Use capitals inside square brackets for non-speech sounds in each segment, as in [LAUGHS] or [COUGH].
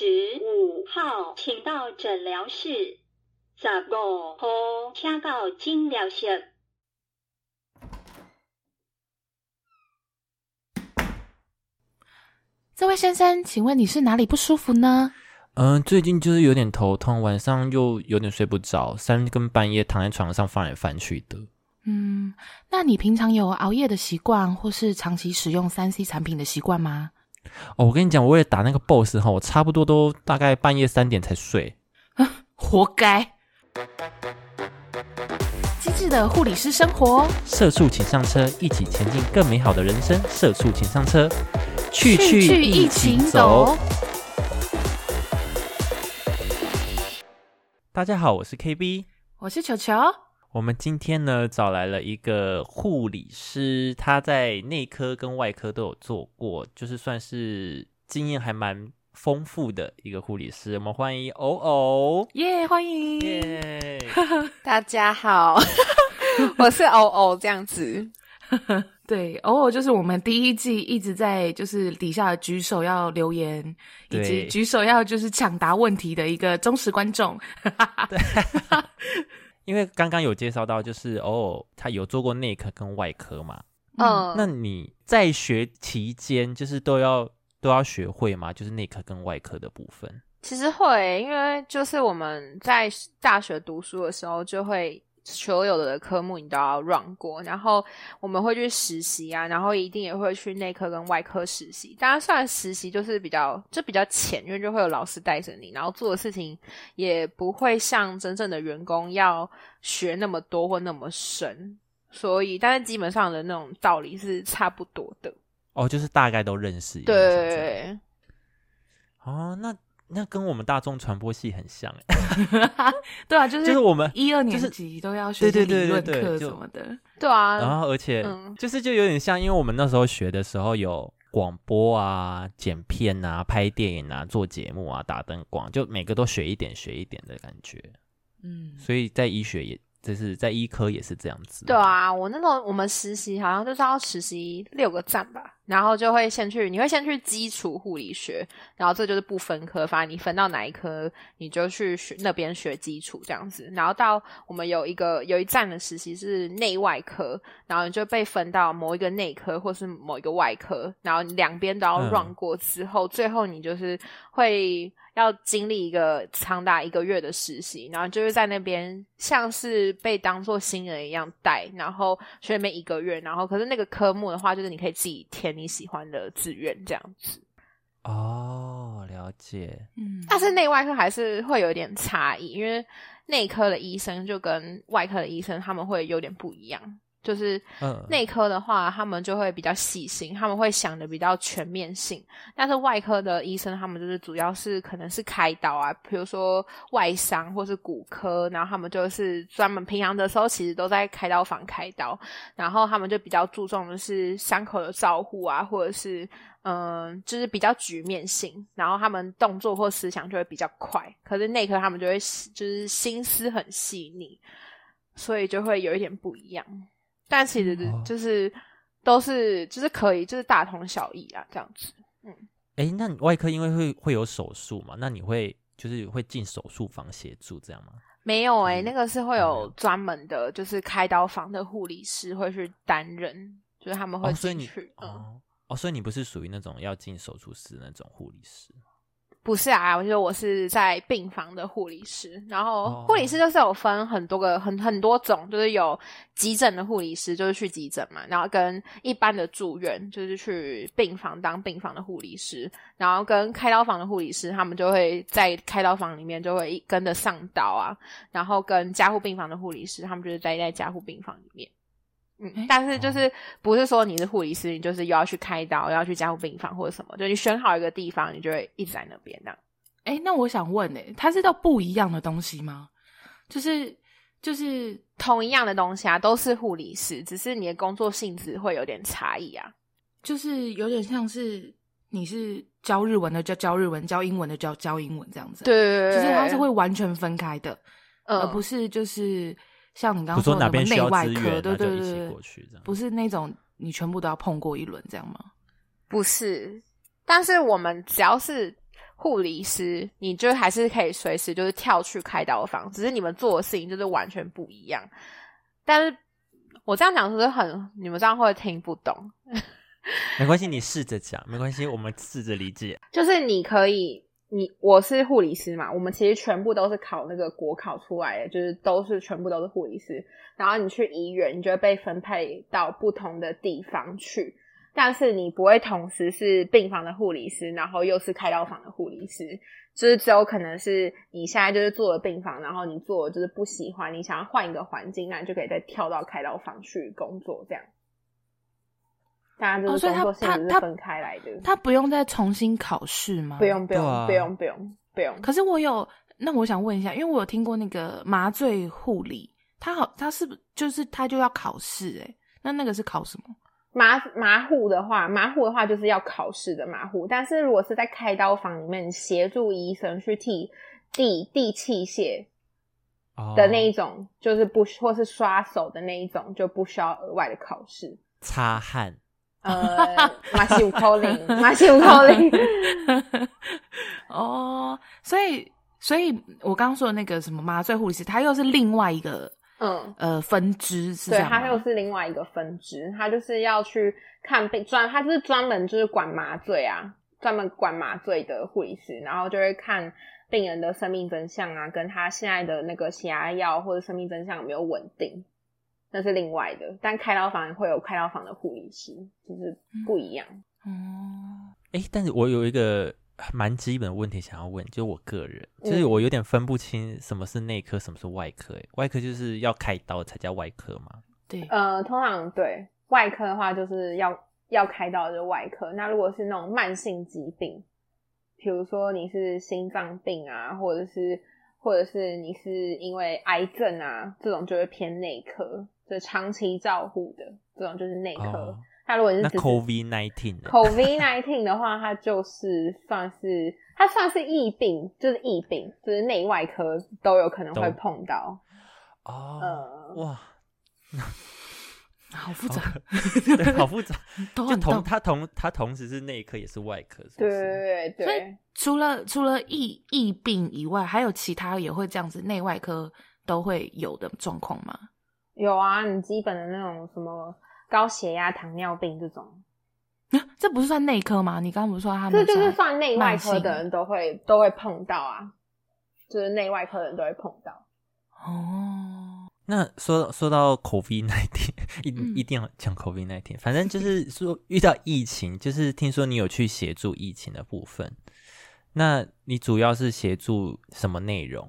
十五号，请到诊疗室。十五号，请到诊疗室。这位先生，请问你是哪里不舒服呢？嗯，最近就是有点头痛，晚上又有点睡不着，三更半夜躺在床上翻来翻去的。嗯，那你平常有熬夜的习惯，或是长期使用三 C 产品的习惯吗？哦，我跟你讲，我为了打那个 BOSS 哈，我差不多都大概半夜三点才睡。活该！机智的护理师生活，社畜请上车，一起前进更美好的人生。社畜请上车，去去去一起起走。大家好，我是 KB。我是球球。我们今天呢找来了一个护理师，他在内科跟外科都有做过，就是算是经验还蛮丰富的一个护理师。我们欢迎偶偶，耶、欢迎！耶！[LAUGHS] 大家好，[LAUGHS] 我是偶偶这样子。[LAUGHS] 对，偶尔就是我们第一季一直在就是底下举手要留言，以及对举手要就是抢答问题的一个忠实观众。因为刚刚有介绍到，就是偶偶他有做过内科跟外科嘛。嗯，那你在学期间，就是都要都要学会吗？就是内科跟外科的部分。其实会，因为就是我们在大学读书的时候，就会所有的科目你都要 run 过，然后我们会去实习啊，然后一定也会去内科跟外科实习。当然，虽然实习就是比较就比较浅，因为就会有老师带着你，然后做的事情也不会像真正的员工要学那么多或那么深，所以但是基本上的那种道理是差不多的。哦，就是大概都认识一下。是这样对。哦，那那跟我们大众传播系很像哎，[LAUGHS] 对啊，就是就是我们一二年级都要学对对对理论课对对就什么的。对啊，然后而且嗯就是就有点像，因为我们那时候学的时候有广播啊、剪片啊、拍电影啊、做节目啊、打灯光，就每个都学一点学一点的感觉。嗯，所以在医学也，就是在医科也是这样子。对，啊，我那时候我们实习好像就是要实习六个站吧，然后就会先去，你会先去基础护理学，然后这就是不分科，反正你分到哪一科，你就去学那边学基础这样子，然后到我们有一个有一站的实习是内外科，然后你就被分到某一个内科或是某一个外科，然后两边都要嗯。run 过之后，最后你就是会要经历一个长达一个月的实习，然后就是在那边像是被当做新人一样带，然后学那边一个月，然后可是那个科目的话，就是你可以自己填你喜欢的志愿这样子。哦，了解。嗯，但是内外科还是会有点差异，因为内科的医生就跟外科的医生他们会有点不一样。就是嗯内科的话，他们就会比较细心，他们会想的比较全面性。但是外科的医生，他们就是主要是可能是开刀啊，比如说外伤或是骨科，然后他们就是专门平常的时候其实都在开刀房开刀，然后他们就比较注重的是伤口的照护啊，或者是嗯，就是比较局面性，然后他们动作或思想就会比较快。可是内科他们就会就是心思很细腻，所以就会有一点不一样。但其实哦就是都是就是可以就是大同小异啊，这样子。嗯哎，那你外科因为会会有手术嘛，那你会就是会进手术房协助这样吗？没有诶、嗯那个是会有有专门的，就是开刀房的护理师会去担任，就是他们会哦，所以你进去。嗯，哦哦，所以你不是属于那种要进手术室那种护理师不是啊，我觉得我是在病房的护理师，然后哦。护理师就是有分很多个很很多种，就是有急诊的护理师，就是去急诊嘛，然后跟一般的住院，就是去病房当病房的护理师，然后跟开刀房的护理师，他们就会在开刀房里面就会一跟着上刀啊，然后跟加护病房的护理师，他们就是待在加护病房里面。嗯，但是就是不是说你是护理师，你就是又要去开刀，又要去加护病房或者什么，就你选好一个地方，你就会一直在那边这样。哎，那我想问，哎，它是到不一样的东西吗？就是就是同一样的东西啊，都是护理师，只是你的工作性质会有点差异啊。就是有点像是你是教日文的教教日文，教英文的教教英文这样子。，对就是它是会完全分开的，嗯而不是就是像你刚刚说哪的边内外科，对一起对对对过，去这样。不是那种你全部都要碰过一轮这样吗？不是，但是我们只要是护理师，你就还是可以随时就是跳去开刀房，只是你们做的事情就是完全不一样。但是我这样讲是不是很你们这样会听不懂？[LAUGHS] 没关系，你试着讲，没关系，我们试着理解。就是你可以，你我是护理师嘛，我们其实全部都是考那个国考出来的，就是都是全部都是护理师。然后你去医院，你就会被分配到不同的地方去，但是你不会同时是病房的护理师，然后又是开刀房的护理师，就是只有可能是你现在就是做了病房，然后你做就是不喜欢，你想要换一个环境，那你就可以再跳到开刀房去工作这样。大家就是工作性质是分开来的，他不用再重新考试吗？不用不用、啊不用不用不用。可是我有，那我想问一下，因为我有听过那个麻醉护理，他好，他是不就是他就要考试？哎那那个是考什么？麻麻护的话，麻护的话就是要考试的麻护，但是如果是在开刀房里面协助医生去替递递器械哦的那一种，就是不或是刷手的那一种，就不需要额外的考试。擦汗，呃，马西五扣零，马西五扣零，哦，所以，所以我刚刚说的那个什么麻醉护理师，他又是另外一个嗯，呃分支，是这对，样吗它又是另外一个分支，他就是要去看病专，他就是专门就是管麻醉啊，专门管麻醉的护理师，然后就会看病人的生命真相啊，跟他现在的那个血压药或者生命真相有没有稳定，那是另外的。但开刀房会有开刀房的护理师，就是不一样。哦，哎，但是我有一个蛮基本的问题想要问，就是我个人，就是嗯我有点分不清什么是内科，什么是外科。诶外科就是要开刀才叫外科吗？对，呃，通常对外科的话，就是要要开刀就是外科。那如果是那种慢性疾病，比如说你是心脏病啊，或者是或者是你是因为癌症啊，这种就会偏内科，就长期照护的这种就是内科。哦那如果是是 COVID nineteen COVID nineteen 的话，它就是算是它算是疫病，就是疫病，就是内外科都有可能会碰到。哦，呃，哇，[LAUGHS] 好复杂，对，好复杂。[LAUGHS] 就同它同它同时是内科也是外科，是不对是？对对所以。除了除了疫疫病以外，还有其他也会这样子，内外科都会有的状况吗？有啊，你基本的那种什么高血压、糖尿病这种，这不是算内科吗？你刚刚不是说他们这就是算算内外科的人都会都会碰到啊，就是内外科的人都会碰到。哦，那说说到 COVID nineteen，[LAUGHS] 一、嗯一定要讲 COVID nineteen，反正就是说遇到疫情，就是听说你有去协助疫情的部分，那你主要是协助什么内容？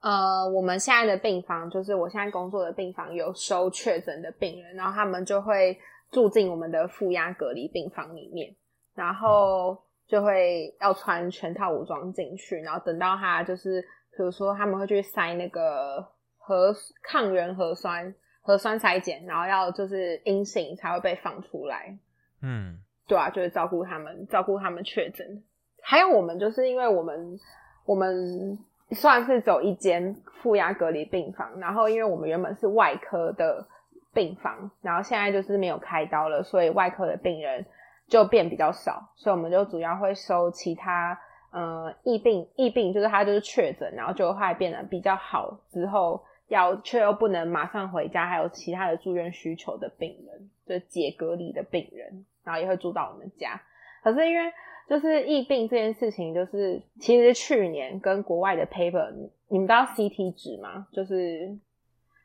呃，我们现在的病房就是我现在工作的病房有收确诊的病人，然后他们就会住进我们的负压隔离病房里面，然后就会要穿全套武装进去，然后等到他就是比如说他们会去塞那个核抗原核酸核酸筛检，然后要就是阴性才会被放出来。嗯，对啊，就是照顾他们，照顾他们确诊。还有我们就是因为我们我们算是走一间负压隔离病房，然后因为我们原本是外科的病房，然后现在就是没有开刀了，所以外科的病人就变比较少，所以我们就主要会收其他呃疫病疫病，就是他就是确诊，然后就会变得比较好之后。要却又不能马上回家，还有其他的住院需求的病人，就解隔离的病人，然后也会住到我们家。可是因为就是疫病这件事情，就是其实去年跟国外的 paper，你你们知道 CT 值吗？就是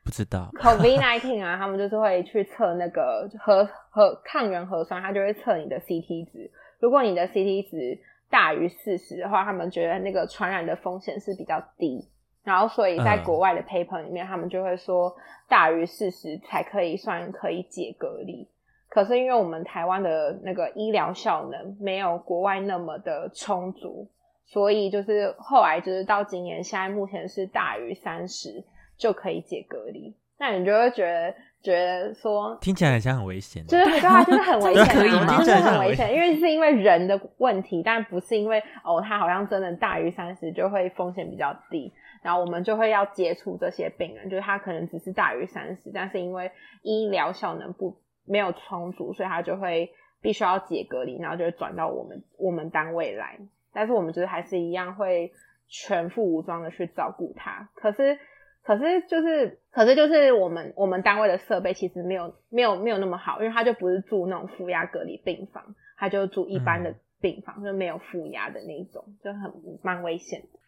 不知道 COVID nineteen 啊，[LAUGHS] 他们就是会去测那个核核抗原核酸，他就会测你的 CT 值。如果你的 CT 值大于四十的话，他们觉得那个传染的风险是比较低。然后，所以在嗯国外的 paper 里面，他们就会说大于四十才可以算可以解隔离。可是因为我们台湾的那个医疗效能没有国外那么的充足，所以就是后来就是到今年，现在目前是大于三十就可以解隔离。那你就会觉得觉得说，听起来好像很危险。就是对啊，就是很危险、啊，这可以吗就是听起来很危很危险，因为是因为人的问题，但不是因为哦，他好像真的大于三十就会风险比较低，然后我们就会要接触这些病人，就是他可能只是大于三十，但是因为医疗效能不没有充足，所以他就会必须要解隔离，然后就会转到我们我们单位来。但是我们就是还是一样会全副武装的去照顾他。可是，可是就是，可是就是我们我们单位的设备其实没有没有没有那么好，因为他就不是住那种负压隔离病房，他就住一般的嗯病房，就没有负压的那种，就很蛮危险的。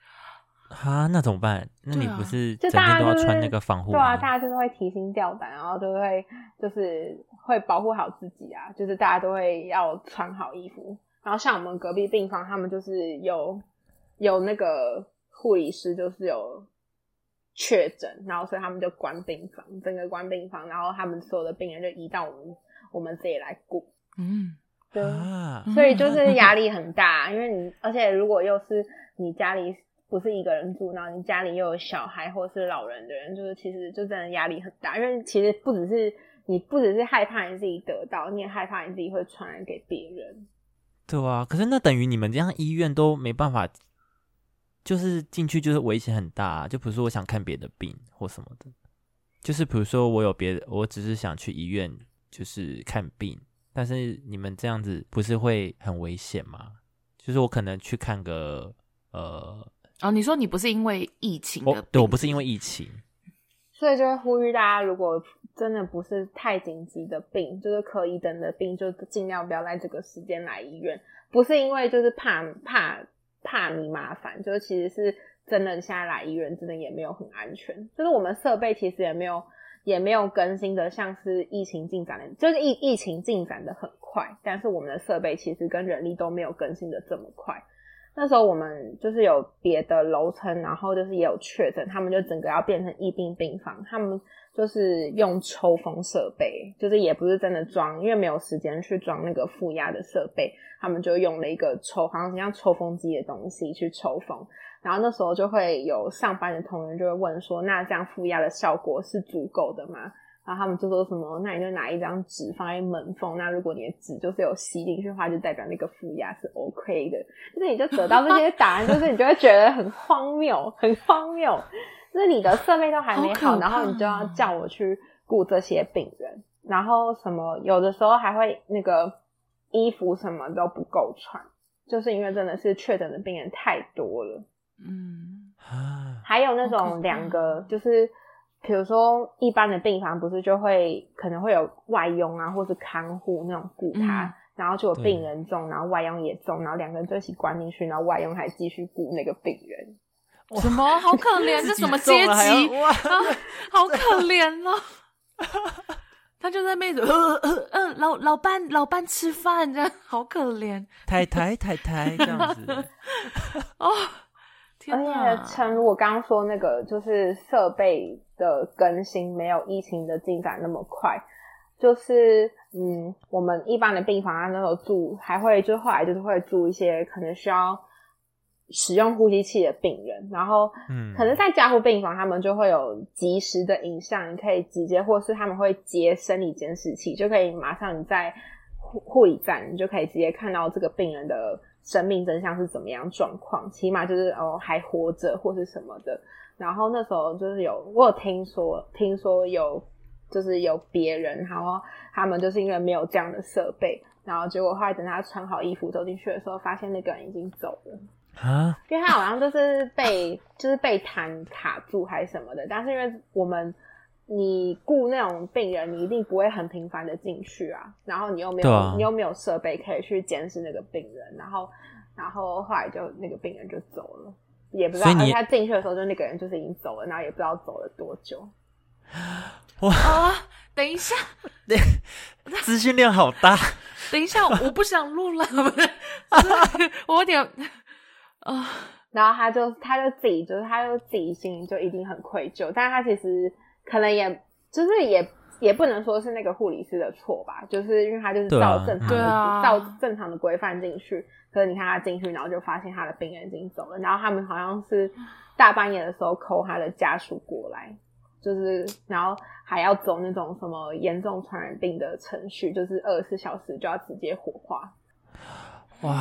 啊，那怎么办？那你不是就整天大家就是都要穿那个防护对啊，大家就是会提心吊胆，然后都会就是会保护好自己啊，就是大家都会要穿好衣服。然后像我们隔壁病房，他们就是有有那个护理师，就是有确诊，然后所以他们就关病房，整个关病房，然后他们所有的病人就移到我们我们自己来顾。嗯，对，啊，所以就是 [LAUGHS] 压力很大，因为你而且如果又是你家里不是一个人住，然后你家里又有小孩或是老人的人，就是其实就真的压力很大，因为其实不只是你不只是害怕你自己得到，你也害怕你自己会传染给别人。对啊，可是那等于你们这样医院都没办法，就是进去就是危险很大、啊。就比如说我想看别的病或什么的，就是比如说我有别的，我只是想去医院就是看病，但是你们这样子不是会很危险吗？就是我可能去看个呃，哦，你说你不是因为疫情的对我不是因为疫情，所以就会呼吁大家，如果真的不是太紧急的病，就是可以等的病，就尽量不要在这个时间来医院。不是因为就是怕怕怕你麻烦，就是其实是真的现在来医院真的也没有很安全。就是我们设备其实也没有也没有更新的，像是疫情进展的，就是疫疫情进展的很快，但是我们的设备其实跟人力都没有更新的这么快。那时候我们就是有别的楼层，然后就是也有确诊，他们就整个要变成疫病病房，他们就是用抽风设备，就是也不是真的装，因为没有时间去装那个负压的设备，他们就用了一个抽，好像像抽风机的东西去抽风。然后那时候就会有上班的同仁就会问说，那这样负压的效果是足够的吗？然后他们就说什么，那你就拿一张纸放在门缝，那如果你的纸就是有吸进去的话，就代表那个负压是 OK 的。就是你就得到这些答案，就是你就会觉得很荒谬，很荒谬。就是你的设备都还没好，好然后你就要叫我去顾这些病人，然后什么有的时候还会那个衣服什么都不够穿，就是因为真的是确诊的病人太多了。嗯，啊，还有那种两个，就是比如说一般的病房不是就会可能会有外佣啊，或是看护那种雇他，嗯然后就有病人中，然后外佣也中，然后两个人就一起关进去，然后外佣还继续雇那个病人。什么好可怜？这什么阶级？哇啊，好可怜哦。他就在那边呃呃呃，老老伴老伴吃饭，这样好可怜太太太太这样子，哦。天而哪且，诚如我刚刚说那个，就是设备的更新没有疫情的进展那么快。就是嗯，我们一般的病房啊，那时候住还会，就后来就是会住一些可能需要使用呼吸器的病人，然后嗯可能在加护病房，他们就会有及时的影像，你可以直接，或是他们会接生理监视器，就可以马上你在护护理站，你就可以直接看到这个病人的生命真相是怎么样状况，起码就是哦还活着或是什么的。然后那时候就是有我有听说，听说有就是有别人，然后他们就是因为没有这样的设备，然后结果后来等他穿好衣服走进去的时候，发现那个人已经走了。啊，因为他好像就是被就是被弹卡住还是什么的，但是因为我们你雇那种病人，你一定不会很频繁的进去啊，然后你又没有、啊。你又没有设备可以去监视那个病人，然后然后后来就那个病人就走了，也不知道，他进去的时候就那个人就是已经走了，然后也不知道走了多久。啊！等一下，[LAUGHS] 资讯量好大，等一下，我不想录了，我有点啊，然后他就他就自己就是他就自己心里就一定很愧疚，但是他其实可能也就是也也不能说是那个护理师的错吧，就是因为他就是照正常的、对啊照正常的规范进去，可是你看他进去，然后就发现他的病人已经走了，然后他们好像是大半夜的时候扣他的家属过来，就是然后还要走那种什么严重传染病的程序，就是二十四小时就要直接火化。哇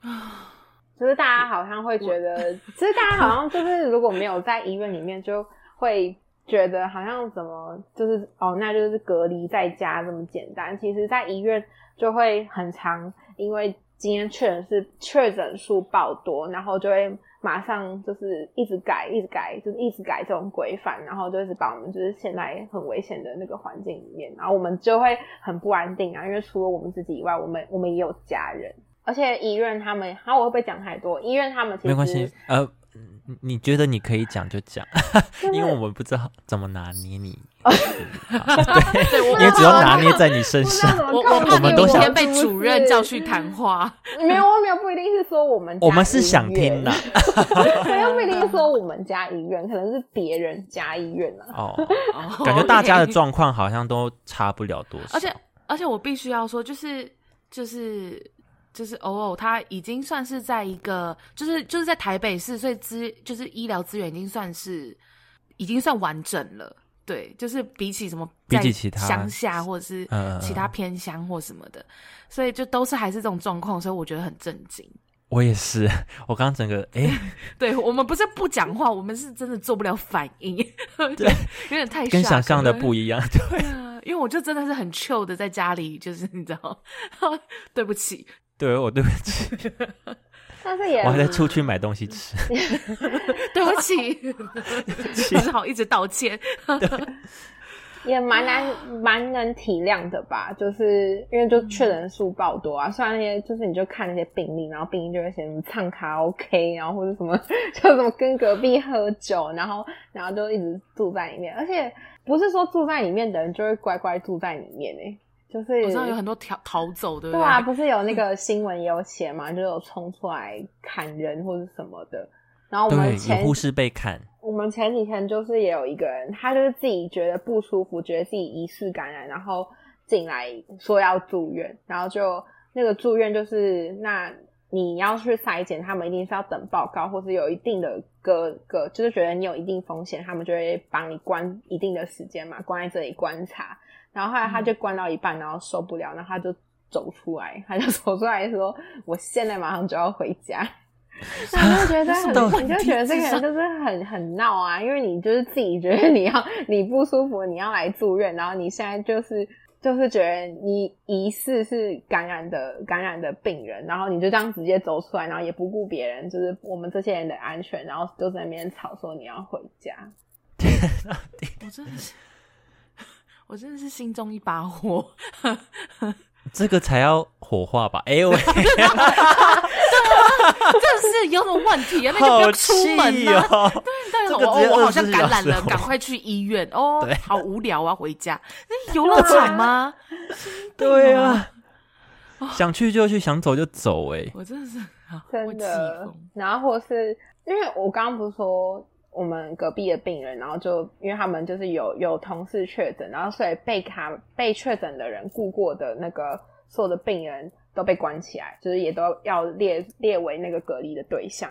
啊，就是大家好像会觉得，其实大家好像就是如果没有在医院里面，就会觉得好像怎么就是哦，那就是隔离在家这么简单。其实，在医院就会很常因为今天确诊是确诊数爆多，然后就会马上就是一直改，一直改，就是一直改这种规范，然后就一直把我们就是现在很危险的那个环境里面，然后我们就会很不安定啊，因为除了我们自己以外，我们我们也有家人，而且医院他们，然后我会不会讲太多？医院他们其实，呃，你你觉得你可以讲就讲，[LAUGHS] 因为我们不知道怎么拿捏你，[LAUGHS] 对，因为只要拿捏在你身上我我怕你们都想被主任叫去谈话。[LAUGHS] 没有，我没有，不一定是说我们家我们是想听的没有不一定是说我们家医院，可能是别人家医院啊。哦，哦感觉大家的状况好像都差不了多少，而且而且我必须要说，就是就是就是偶偶，他已经算是在一个，就是就是在台北市，所以资就是医疗资源已经算是已经算完整了。对，就是比起什么比起其他乡下或者是其他偏乡或什么的，所以就都是还是这种状况，所以我觉得很震惊。我也是，我刚刚整个哎，[LAUGHS] 对我们不是不讲话，我们是真的做不了反应，对，有点太跟想象的不一样，对 [LAUGHS] 对啊，因为我就真的是很 chill 的在家里，就是你知道，[LAUGHS] 对不起，对，我对不起，但是也我还在出去买东西吃，[LAUGHS] 对不起，只好一直道歉。也蛮难蛮能体谅的吧，就是因为就确诊数爆多啊。虽然那些就是你就看那些病例，然后病例就会写什么唱卡拉 OK，然后或者什么 [LAUGHS] 就什么跟隔壁喝酒，然后然后就一直住在里面，而且不是说住在里面的人就会乖乖住在里面诶、就是我知道有很多逃逃走，对不对？对啊，不是有那个新闻也有写嘛，就有冲出来砍人或者什么的。然后我们前护士被砍，我们前几天就是也有一个人，他就是自己觉得不舒服，觉得自己疑似感染，然后进来说要住院，然后就那个住院就是那你要去筛检，他们一定是要等报告，或是有一定的个个，就是觉得你有一定风险，他们就会帮你关一定的时间嘛，关在这里观察。然后后来他就关到一半，然后受不了，然后他就走出来，他就走出来说：“我现在马上就要回家。”然后就觉得 [LAUGHS] 很，你就觉得这个人就是很很闹啊，因为你就是自己觉得你要你不舒服，你要来住院，然后你现在就是就是觉得你疑似是感染的感染的病人，然后你就这样直接走出来，然后也不顾别人，就是我们这些人的安全，然后就在那边吵说你要回家。[LAUGHS] 我真的是，我真的是心中一把火。[LAUGHS] 这个才要火化吧？哎呦喂，真的是有什么问题啊？那就不要出门气啊！哦！对，这个直接我我好像感染了，赶快去医院哦对。好无聊啊，回家。那有那么惨吗？对啊，[LAUGHS] 想去就去，想走就走，哎，我真的是啊真的。。然后或是因为我刚刚不是说我们隔壁的病人，然后就因为他们就是有有同事确诊，然后所以被卡被确诊的人雇过的那个所有的病人都被关起来，就是也都要列列为那个隔离的对象。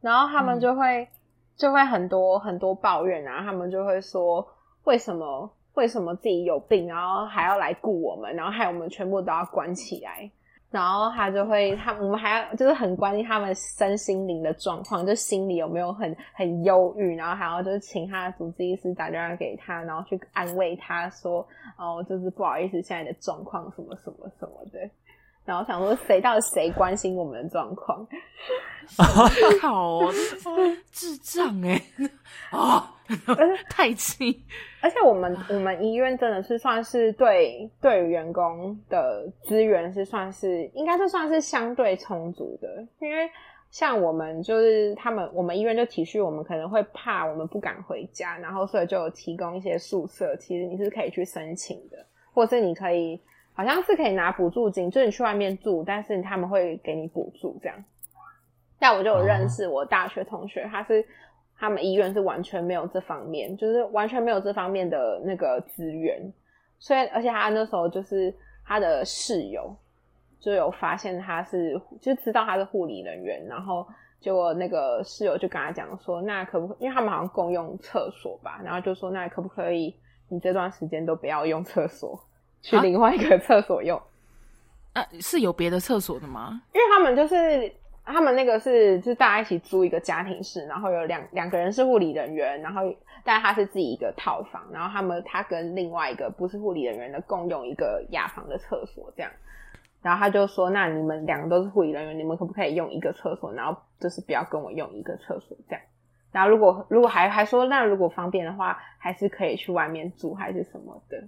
然后他们就会、就会很多很多抱怨啊，他们就会说为什么为什么自己有病，然后还要来雇我们，然后害我们全部都要关起来。然后他就会，他我们还要就是很关心他们身心灵的状况，就心里有没有很很忧郁，然后还要就是请他的主治医师打电话给他，然后去安慰他说，哦，就是不好意思，现在的状况什么什么什么的。然后想说，谁到底谁关心我们的状况？[LAUGHS] 好 [LAUGHS] 哦，智障哎！啊，[LAUGHS] 太气！而且我们我们医院真的是算是对对员工的资源是算是应该是算是相对充足的，因为像我们就是他们我们医院就体恤我们可能会怕我们不敢回家，然后所以就有提供一些宿舍，其实你是可以去申请的，或是你可以好像是可以拿补助金，就是你去外面住，但是他们会给你补助这样。但我就有认识我大学同学，他是他们医院是完全没有这方面，就是完全没有这方面的那个资源，所以而且他那时候就是他的室友就有发现他是就知道他是护理人员，然后结果那个室友就跟他讲说，那可不因为他们好像共用厕所吧，然后就说那可不可以你这段时间都不要用厕所，去啊另外一个厕所用。啊，是有别的厕所的吗？因为他们就是他们那个是就是大家一起租一个家庭室，然后有两两个人是护理人员，然后但他是自己一个套房，然后他们他跟另外一个不是护理人员的共用一个雅房的厕所这样。然后他就说：“那你们两个都是护理人员，你们可不可以用一个厕所？然后就是不要跟我用一个厕所这样。然后如果如果还还说，那如果方便的话，还是可以去外面住还是什么的。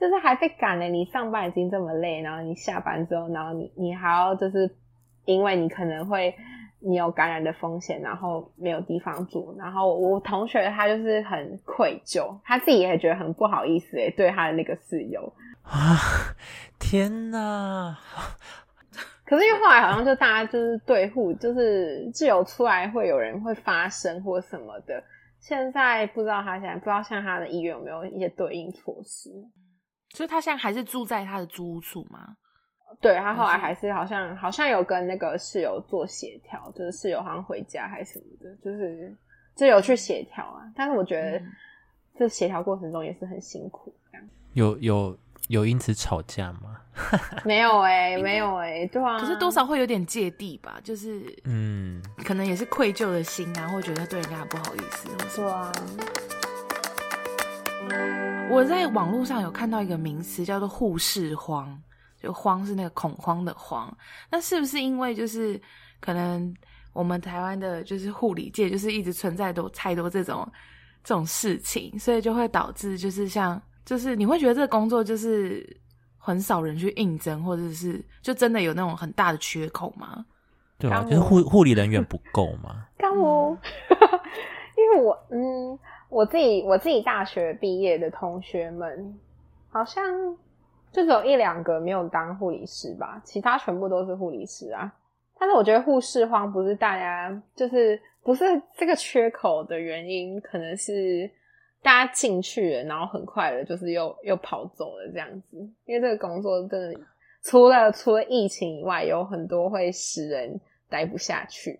就是还被赶了，你上班已经这么累，然后你下班之后，然后你你还要就是因为你可能会你有感染的风险，然后没有地方住。然后我同学他就是很愧疚，他自己也觉得很不好意思诶，对他的那个室友。啊！天哪！可是因为后来好像就大家就是对户，就是自由出来会有人会发生或什么的。现在不知道他现在不知道像他的医院有没有一些对应措施。所以他现在还是住在他的租屋处吗？对他后来还是好像好像有跟那个室友做协调，就是室友好像回家还是什么的，就是就有去协调啊。但是我觉得这协调过程中也是很辛苦，这样有有。有因此吵架吗？[LAUGHS] 没有哎，没有哎，对啊。可是多少会有点芥蒂吧，就是嗯，可能也是愧疚的心啊，或觉得对人家不好意思。对啊。我在网络上有看到一个名词叫做“护士荒”，就“慌”是那个恐慌的“慌”。那是不是因为就是可能我们台湾的就是护理界就是一直存在多太多这种这种事情，所以就会导致就是像。就是你会觉得这个工作就是很少人去应征，或者是就真的有那种很大的缺口吗？[LAUGHS] 对啊，就是护护理人员不够吗？[LAUGHS] 刚我，因为我嗯，我自己我自己大学毕业的同学们，好像就只有一两个没有当护理师吧，其他全部都是护理师啊。但是我觉得护士荒不是大家就是不是这个缺口的原因，可能是。大家进去了，然后很快的，就是又又跑走了这样子。因为这个工作真的，除了除了疫情以外，有很多会使人待不下去。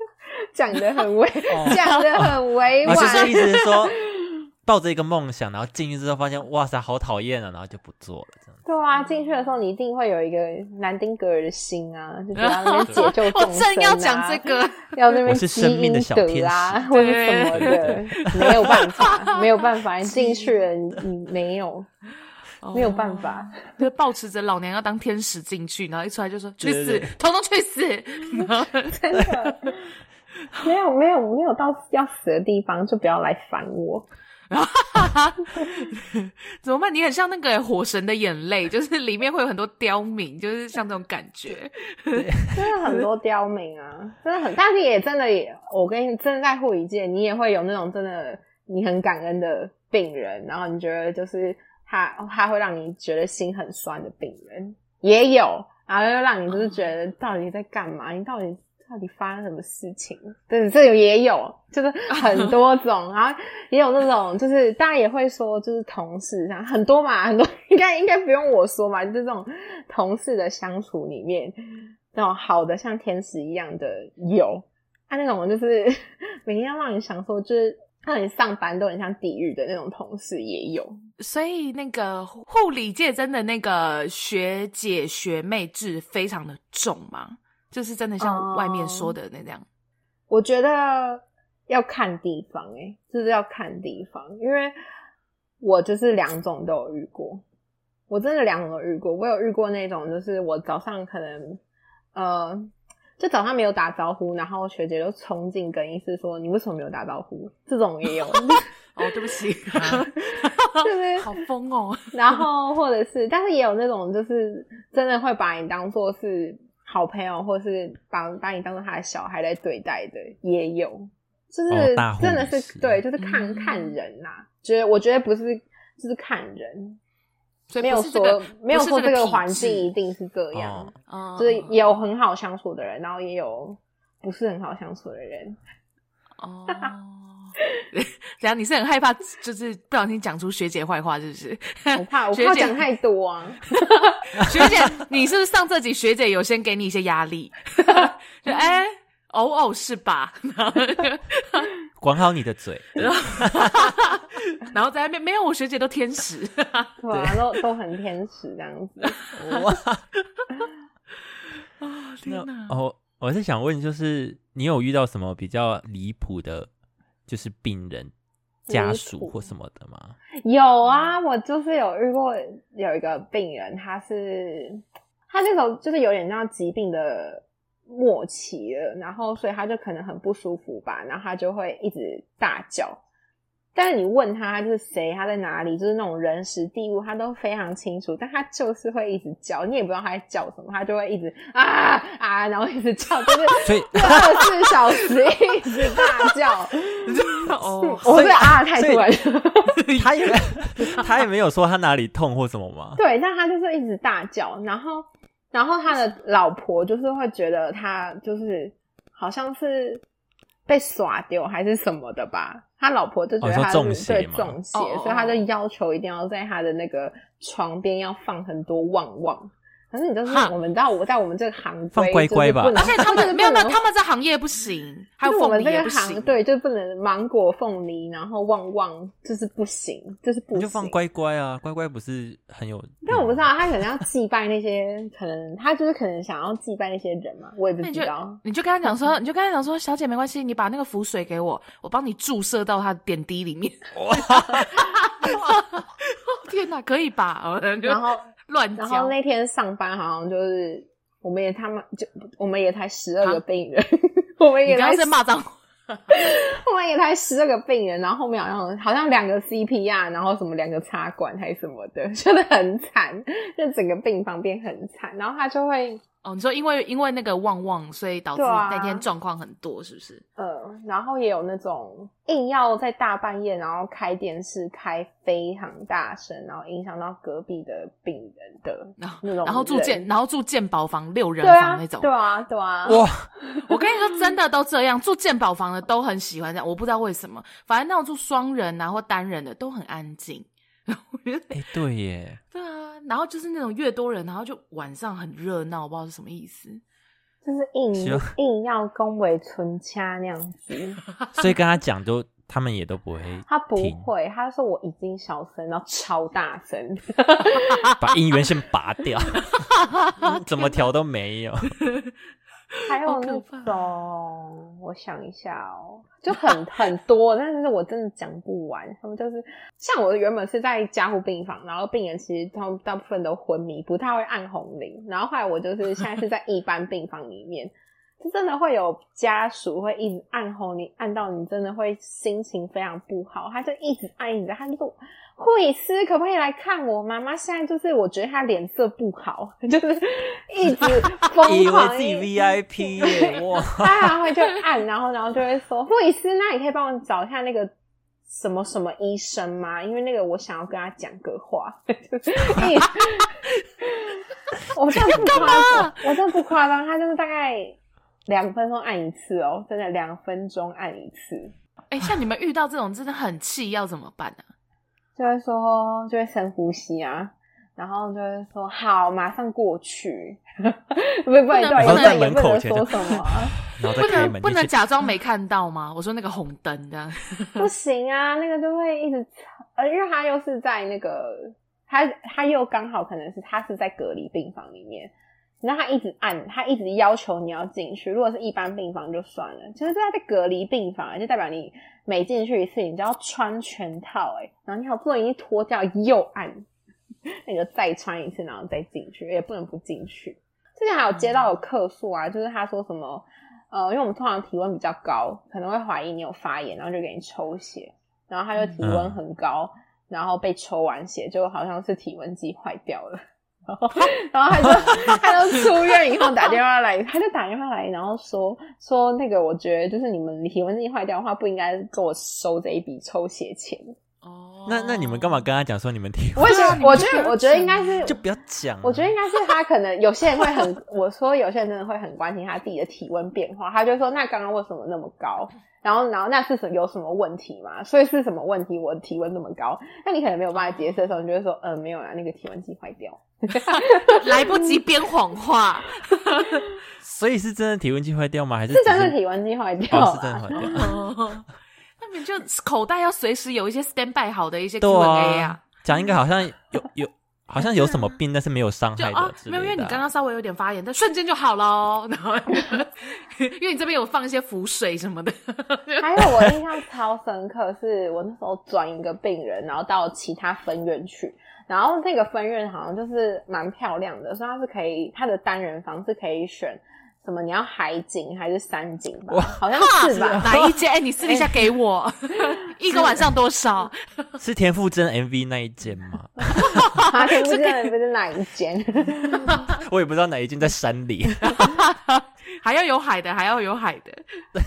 [LAUGHS] 讲的很委，讲的很委婉。就是意思是说，[LAUGHS] 抱着一个梦想，然后进去之后发现，哇塞，好讨厌啊，然后就不做了。对啊，进去的时候你一定会有一个南丁格尔的心啊，就觉得那边 [LAUGHS] 解救众生啊。正要讲这个，[LAUGHS] 要那边积阴德啊，或者什么的，没有办法，[LAUGHS] 没有办法，你进去了，你没有，没有办法，就抱持着老娘要当天使进去，然后一出来就说去死，统统去死，真的。没有没有没有到要死的地方，就不要来烦我。[LAUGHS] 怎么办？你很像那个火神的眼泪，[LAUGHS] 就是里面会有很多刁民，就是像这种感觉。真的很多刁民啊，真的很，但是也真的也，我跟你真的在护理界，你也会有那种真的你很感恩的病人，然后你觉得就是他他会让你觉得心很酸的病人也有，然后又让你就是觉得到底在干嘛？你到底？到底发生什么事情？对，这也有，就是很多种，[LAUGHS] 然后也有那种，就是大家也会说，就是同事，像很多嘛，很多应该 [LAUGHS] 应该不用我说嘛，就是这种同事的相处里面，那种好的像天使一样的有，他那种就是 [LAUGHS] 每天要让你享受，就是让你上班都很像地狱的那种同事也有。所以那个护理界真的那个学姐学妹制非常的重吗？就是真的像外面说的那样，我觉得要看地方哎，就是要看地方，因为我就是两种都有遇过，我真的两种都遇过。我有遇过那种，就是我早上可能呃，就早上没有打招呼，然后学姐就冲进更衣室说：“你为什么没有打招呼？”这种也有 [LAUGHS] 哦，对不起，[LAUGHS] 就是好疯哦。然后或者是，但是也有那种，就是真的会把你当做是。好朋友，或是把把你当做他的小孩来对待的也有，就是真的是对，就是看看人呐。觉得我觉得不是，就是看人，没有说没有说这个环境一定是这样，就是也有很好相处的人，然后也有不是很好相处的人。哦。[LAUGHS] [LAUGHS] 怎样？你是很害怕，就是不小心讲出学姐坏话，是不是？我怕，我 [LAUGHS] 怕讲太多啊。[LAUGHS] 学姐，你是不是上这集学姐有先给你一些压力？就哎，哦哦，是吧？管好你的嘴。然后在那边没有，我学姐都天使，对啊，都都很天使这样子。哇！啊天哪！哦，我是想问，就是你有遇到什么比较离谱的？就是病人家属或什么的吗？有啊，我就是有遇过有一个病人，他是他那种就是有点像疾病的末期了，然后所以他就可能很不舒服吧，然后他就会一直大叫。但是你问他他就是谁，他在哪里，就是那种人时地物，他都非常清楚。但他就是会一直叫，你也不知道他在叫什么，他就会一直啊啊，然后一直叫，就是 [LAUGHS] 所以二十四小时一直大叫。[LAUGHS] [LAUGHS] 哦，我这啊太突然了。他也他也没有说他哪里痛或什么吗？对，但他就是一直大叫，然后然后他的老婆就是会觉得他就是好像是被耍丢还是什么的吧。他老婆就觉得他哦中是对中邪，所以他就要求一定要在他的那个床边要放很多旺旺。可是你就是我们知道，我在我们这个行放规乖乖吧就是不能而且他们没有 [LAUGHS] 没有，他们这行业不行，还有我们凤梨不这个行行。对，就不能芒果、凤梨，然后旺旺，就是不行，就是不行。你就放乖乖啊，乖乖不是很有？但我不知道，他可能要祭拜那些，可能他就是可能想要祭拜那些人嘛，我也不那你就知道。你就跟他讲说，你就跟他讲说，小姐没关系，你把那个符水给我，我帮你注射到他的点滴里面。[LAUGHS] 天哪，可以吧？然后，乱讲然后。那天上班好像就是，我们也他们就我们也才十二啊个病人，[LAUGHS] 我们也才刚是骂脏话，[LAUGHS] 我们也才十二个病人，然后后面好像好像两个 CPR，然后什么两个插管还是什么的，[LAUGHS] 真的很惨，就整个病房变很惨，然后他就会哦，你说因为因为那个旺旺，所以导致那天状况很多，是不是？呃，然后也有那种硬要在大半夜，然后开电视开非常大声，然后影响到隔壁的病人的 [LAUGHS] 然后那种人。然后住健，然后住健保房六人房那种。对啊，对啊，哇，[LAUGHS] 我跟你说，真的都这样，住健保房的都很喜欢这样，我不知道为什么。反正那种住双人啊或单人的都很安静。[LAUGHS] 我觉得哎、对耶，对啊，然后就是那种越多人，然后就晚上很热闹，我不知道是什么意思。就是硬硬要恭维存掐那样子，[LAUGHS] 所以跟他讲都，他们也都不会他不听会，他说我已经小声，然后超大声，[LAUGHS] 把音源线拔掉，嗯怎么调都没有。[LAUGHS] 还有那种，我想一下哦，就很很多，但是我真的讲不完。他们就是像我原本是在加护病房，然后病人其实他们大部分都昏迷，不太会按红铃。然后后来我就是 [LAUGHS] 现在是在一般病房里面，就真的会有家属会一直按红铃，按到你真的会心情非常不好。他就一直按，一直按，他就说。护理师可不可以来看我？妈妈现在就是我觉得她脸色不好，[LAUGHS] 就是一直疯以为狂自己 VIP 耶，哇！他还会就按，然后然后就会说：“护理师，那你可以帮我找一下那个什么什么医生吗？因为那个我想要跟他讲个话。[LAUGHS] 就是一 [LAUGHS] ”我真的不夸张，我真的不夸张，他就是大概两分钟按一次哦，真的两分钟按一次，哎、像你们遇到这种真的很气，要怎么办呢、就会说就会深呼吸啊。然后就会说好，马上过去。[LAUGHS] 不能也不能在也不能门口前说什么啊。[LAUGHS] 不能不能假装没看到吗？我说那个红灯这样。[LAUGHS] 不行啊，那个就会一直吵，呃，因为他又是在那个，他他又刚好可能是他是在隔离病房里面，然后他一直按，他一直要求你要进去。如果是一般病房就算了，就是他在隔离病房，就代表你每进去一次，你就要穿全套、欸，然后你好不容易脱掉又按，[LAUGHS] 那个再穿一次，然后再进去，也不能不进去。之前还有接到有客诉啊，就是他说什么，呃，因为我们通常体温比较高，可能会怀疑你有发炎，然后就给你抽血，然后他就体温很高，然后被抽完血，就好像是体温计坏掉了。然后，然后他就 [LAUGHS] 他就出院以后打电话来，他就打电话来，然后说说那个，我觉得就是你们体温计坏掉的话，不应该给我收这一笔抽血钱。哦那那你们干嘛跟他讲说你们体我觉得，对啊你们我觉得，我觉得应该是就不要讲啊？我觉得应该是他可能有些人会很，[LAUGHS] 我说有些人真的会很关心他自己的体温变化，他就说那刚刚为什么那么高？然后然后那是什有什么问题吗？所以是什么问题？我的体温那么高？那你可能没有办法解释的时候，你就会说呃没有啦，那个体温计坏掉。[LAUGHS] 来不及编谎话。所以是真的体温计坏掉吗？还是是真只的体温计坏掉哦，啦是真的坏掉。哦，那你就口袋要随时有一些 stand by 好的一些对 Q&A 啊啊。，讲一个好像有有好像有什么病，但是没有伤害啊的。没有，因为你刚刚稍微有点发炎，但瞬间就好了哦。然后，因为你这边有放一些浮水什么的，还有我印象超深刻，是我那时候转一个病人，然后到其他分院去，然后那个分院好像就是蛮漂亮的，所以它是可以，它的单人房是可以选什么？你要海景还是山景吧？好像是吧？哪一间？哎，你私底下给我 [LAUGHS] 一个晚上多少？[LAUGHS] 是田馥甄 MV 那一间吗？[LAUGHS] 田馥甄 MV 是哪一间？我也不知道哪一间在山里。还要有海的，还要有海的。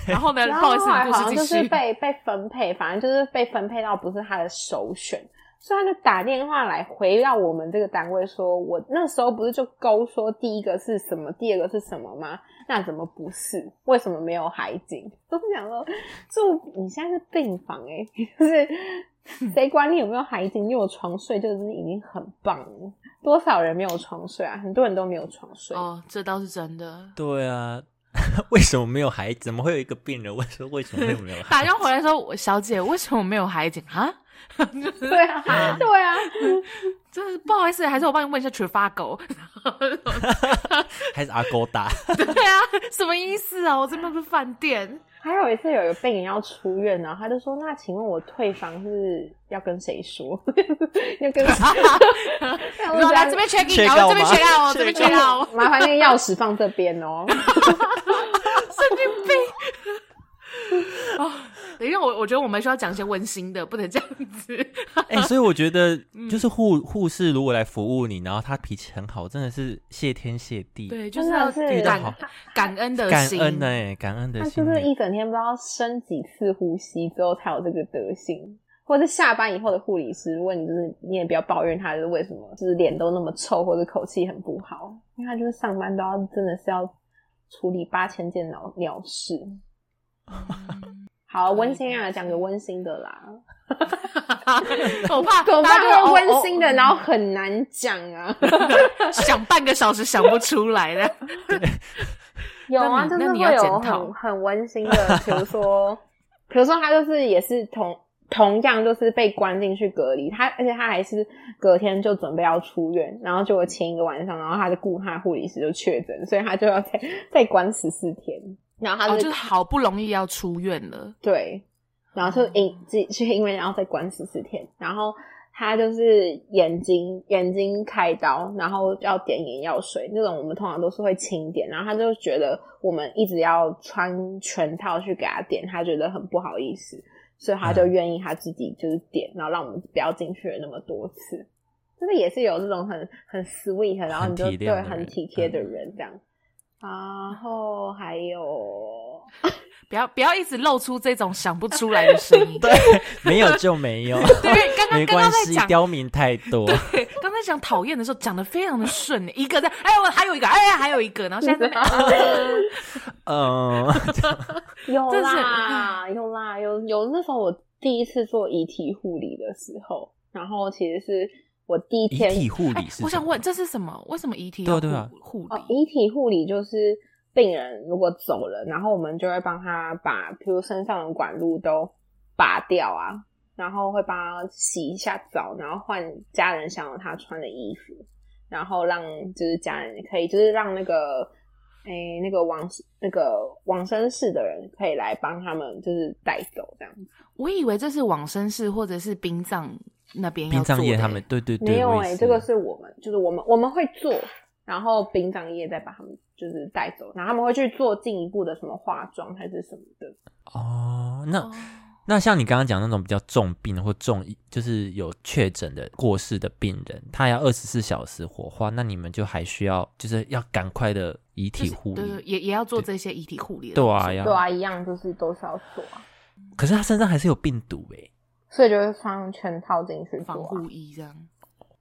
然后呢？然后好像就是被被分配，反正就是被分配到不是他的首选。所以他就打电话来回到我们这个单位，说我那时候不是就勾说第一个是什么，第二个是什么吗？那怎么不是？为什么没有海景？都是想说住你现在是病房哎，就是谁管你有没有海景？你有床睡就是已经很棒了。多少人没有床睡啊？很多人都没有床睡哦，这倒是真的。对啊，[LAUGHS] 为什么没有海？怎么会有一个病人问说为什么会没有？[LAUGHS] 打电话回来说，小姐，为什么没有海景啊？对啊，对啊，真是不好意思，还是我帮你问一下群发狗，还是阿勾达？对啊，什么意思啊？我这边不是饭店。还有一次有一个病人要出院然后，他就说：“那请问我退房是要跟谁说？[LAUGHS] 要跟我来 [LAUGHS] 这边 check in，然后这边 check out，这边 check out，麻烦那个钥匙放这边哦。[LAUGHS] ”神经病啊！[LAUGHS] 等一下，我我觉得我们需要讲一些温馨的，不能这样子。哎，所以我觉得，[LAUGHS] 就是护护士如果来服务你，然后他脾气很好，真的是谢天谢地。对，就是要感感恩的感恩的感恩的心。他就是一整天不知道深几次呼吸之后才有这个德性，或者是下班以后的护理师问你，就是你也不要抱怨他，就是为什么就是脸都那么臭，或者口气很不好，因为他就是上班都要真的是要处理八千件鸟鸟事。好温馨啊，讲个温馨的啦。[LAUGHS] 我怕我怕就是温馨的，然后很难讲啊，[LAUGHS] 想半个小时想不出来的。[LAUGHS] 有啊，就是会有很很温馨的，比如说，比如说他就是也是同同样就是被关进去隔离，他而且他还是隔天就准备要出院，然后就前一个晚上，然后他的顾他护理师就确诊，所以他就要再再关十四天。然后他就是好不容易要出院了，对，然后就因自己是因为然后再关十四天，然后他就是眼睛眼睛开刀，然后要点眼药水那种，我们通常都是会轻点，然后他就觉得我们一直要穿全套去给他点，他觉得很不好意思，所以他就愿意他自己就是点，然后让我们不要进去了那么多次，就是也是有这种很很 sweet，然后你就对很体贴的人这样。然后还有，[LAUGHS] 不要不要一直露出这种想不出来的声音。[LAUGHS] 对，没有就没有。[LAUGHS] 对，刚刚刚刚在讲刁民太多。对，刚才讲讨厌的时候讲的非常的顺，一个在，哎我还有一个，哎还有一个，然后现在嗯，有啦有啦有有，那时候我第一次做遗体护理的时候，然后其实是。我第一天遗体护理，我想问这是什么？为什么遗体要护理？遗体护理就是病人如果走了，然后我们就会帮他把，比如身上的管路都拔掉啊，然后会帮他洗一下澡，然后换家人想要他穿的衣服，然后让就是家人可以就是让那个诶那个往那个往生室的人可以来帮他们就是带走这样子。我以为这是往生室或者是殡葬。那边殡葬业他们对对对，没有哎，这个是我们，就是我们我们会做，然后殡葬业再把他们就是带走，然后他们会去做进一步的什么化妆还是什么的。哦，那那像你刚刚讲那种比较重病或重就是有确诊的过世的病人，他要二十四小时火化，那你们就还需要就是要赶快的遗体护理，也也要做这些遗体护理。对啊，对啊，一样就是都是要做啊。可是他身上还是有病毒哎。所以就会穿全套进去防护衣这样。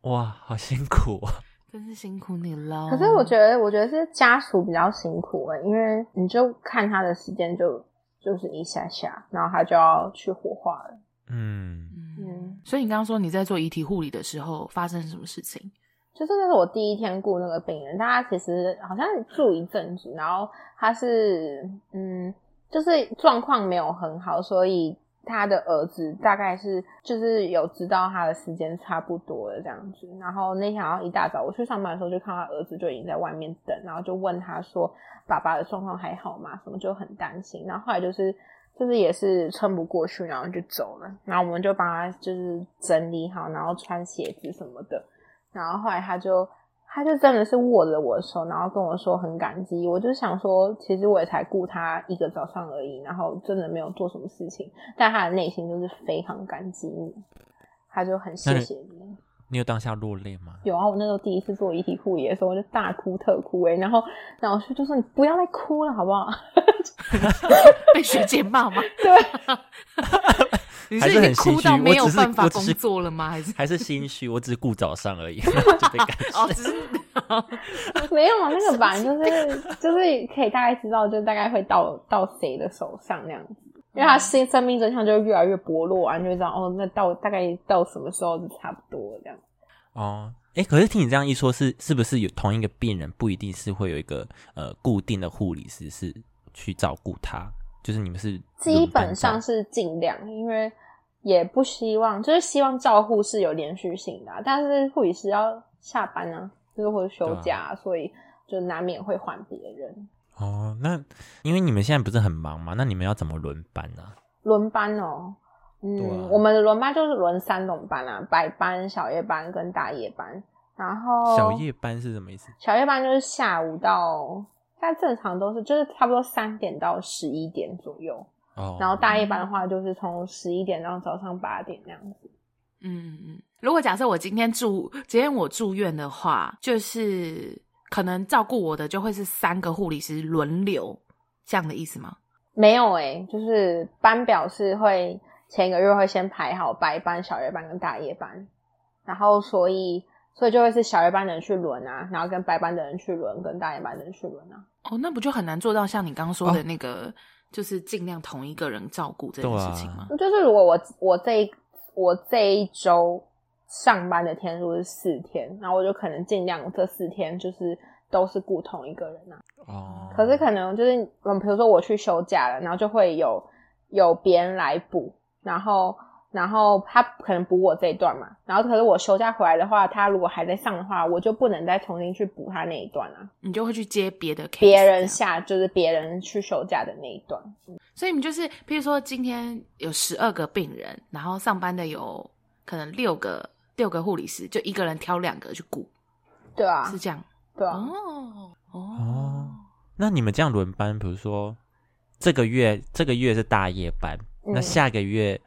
哇，好辛苦啊！真是辛苦你了。可是我觉得，我觉得是家属比较辛苦哎，因为你就看他的时间就就是一下下，然后他就要去火化了。嗯嗯。所以你刚刚说你在做遗体护理的时候发生什么事情？就是那是我第一天顾那个病人，大家其实好像住一阵子，然后他是嗯，就是状况没有很好，所以。他的儿子大概是就是有知道他的时间差不多了这样子，然后那天好像一大早我去上班的时候，就看他儿子就已经在外面等，然后就问他说：“爸爸的状况还好吗？”什么就很担心。然后后来就是就是也是撑不过去，然后就走了。然后我们就帮他就是整理好，然后穿鞋子什么的。然后后来他就他就真的是握着我的手，然后跟我说很感激。我就想说，其实我也才顾他一个早上而已，然后真的没有做什么事情，但他的内心就是非常感激你，他就很谢谢你。你有当下落泪吗？有啊，我那时候第一次做遗体护理的时候，我就大哭特哭哎、然后老师就说你不要再哭了好不好？[LAUGHS] 被学姐骂吗？[LAUGHS] 对，你还是很心虚哭到没有办法工我只是作了吗？还是还是心虚？我只是顾早上而已，[LAUGHS] 就被感哦，只是没有啊，那个版就是就是可以大概知道，就大概会到到谁的手上那样子，因为他生生命真相就越来越薄弱啊，你就会知道哦，那到大概到什么时候就差不多了这样。哦，哎，可是听你这样一说，是是不是有同一个病人不一定是会有一个呃固定的护理师是去照顾他？就是你们是基本上是尽量，因为也不希望，就是希望照护是有连续性的啊、但是护理师要下班呢、就是或者休假啊、所以就难免会换别人哦。那因为你们现在不是很忙嘛，那你们要怎么轮班呢、轮班哦。嗯，啊我们的轮班就是轮三种班啊，白班、小夜班跟大夜班。然后小夜班是什么意思？小夜班就是下午到，但正常都是就是差不多三点到十一点左右。哦，然后大夜班的话就是从十一点到早上八点那样子。嗯嗯，如果假设我今天住，今天我住院的话，就是可能照顾我的就会是三个护理师轮流这样的意思吗？没有诶、就是班表是会前一个月会先排好白班、小夜班跟大夜班，然后所以所以就会是小夜班的人去轮啊，然后跟白班的人去轮，跟大夜班的人去轮啊。哦，那不就很难做到像你刚刚说的哦那个，就是尽量同一个人照顾这件事情吗？就是如果我我这一我这一周上班的天数是四天，然后我就可能尽量这四天就是都是雇同一个人啊。哦，可是可能就是嗯，比如说我去休假了，然后就会有有别人来补，然后然后他可能补我这一段嘛，然后可是我休假回来的话，他如果还在上的话，我就不能再重新去补他那一段啊，你就会去接别的 case，别人下就是别人去休假的那一段，所以你们就是，譬如说今天有十二个病人，然后上班的有可能六个六个护理师，就一个人挑两个去顾，对啊是，这样。对啊，哦哦哦，那你们这样轮班，比如说这个月这个月是大夜班，那嗯下个月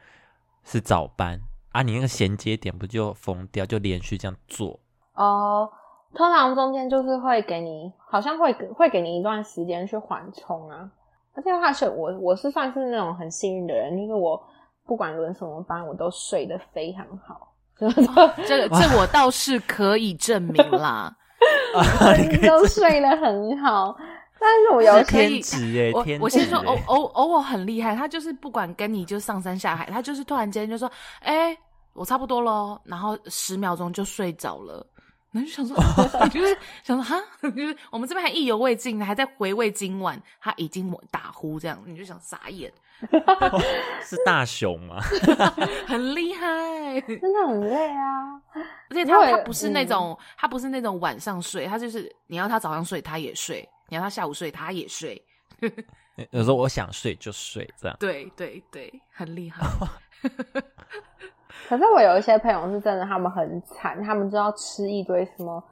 是早班啊，你那个衔接点不就疯掉，就连续这样做？哦，通常中间就是会给你，好像会给会给你一段时间去缓冲啊。而且话是我我是算是那种很幸运的人，就是我不管轮什么班，我都睡得非常好，就是 [LAUGHS] 这个这我倒是可以证明啦。[LAUGHS] 都睡得很好。但是我有是可以天职耶，[LAUGHS] 我我先说，偶偶偶尔很厉害，他就是不管跟你就上山下海，他就是突然间就说，哎、我差不多咯，然后十秒钟就睡着了。然后就想说，你 [LAUGHS] 就是想说哈，[LAUGHS] 就是我们这边还意犹未尽，还在回味今晚，他已经打呼这样，你就想傻眼，[LAUGHS] 是大熊吗？很厉害。真的很累啊。而且他他不是那嗯种，他不是那种晚上睡，他就是你要他早上睡他也睡，你要他下午睡他也睡，有时候我想睡就睡，这样。对对对，很厉害。可是我有一些朋友是真的，他们很惨，他们就要吃一堆什么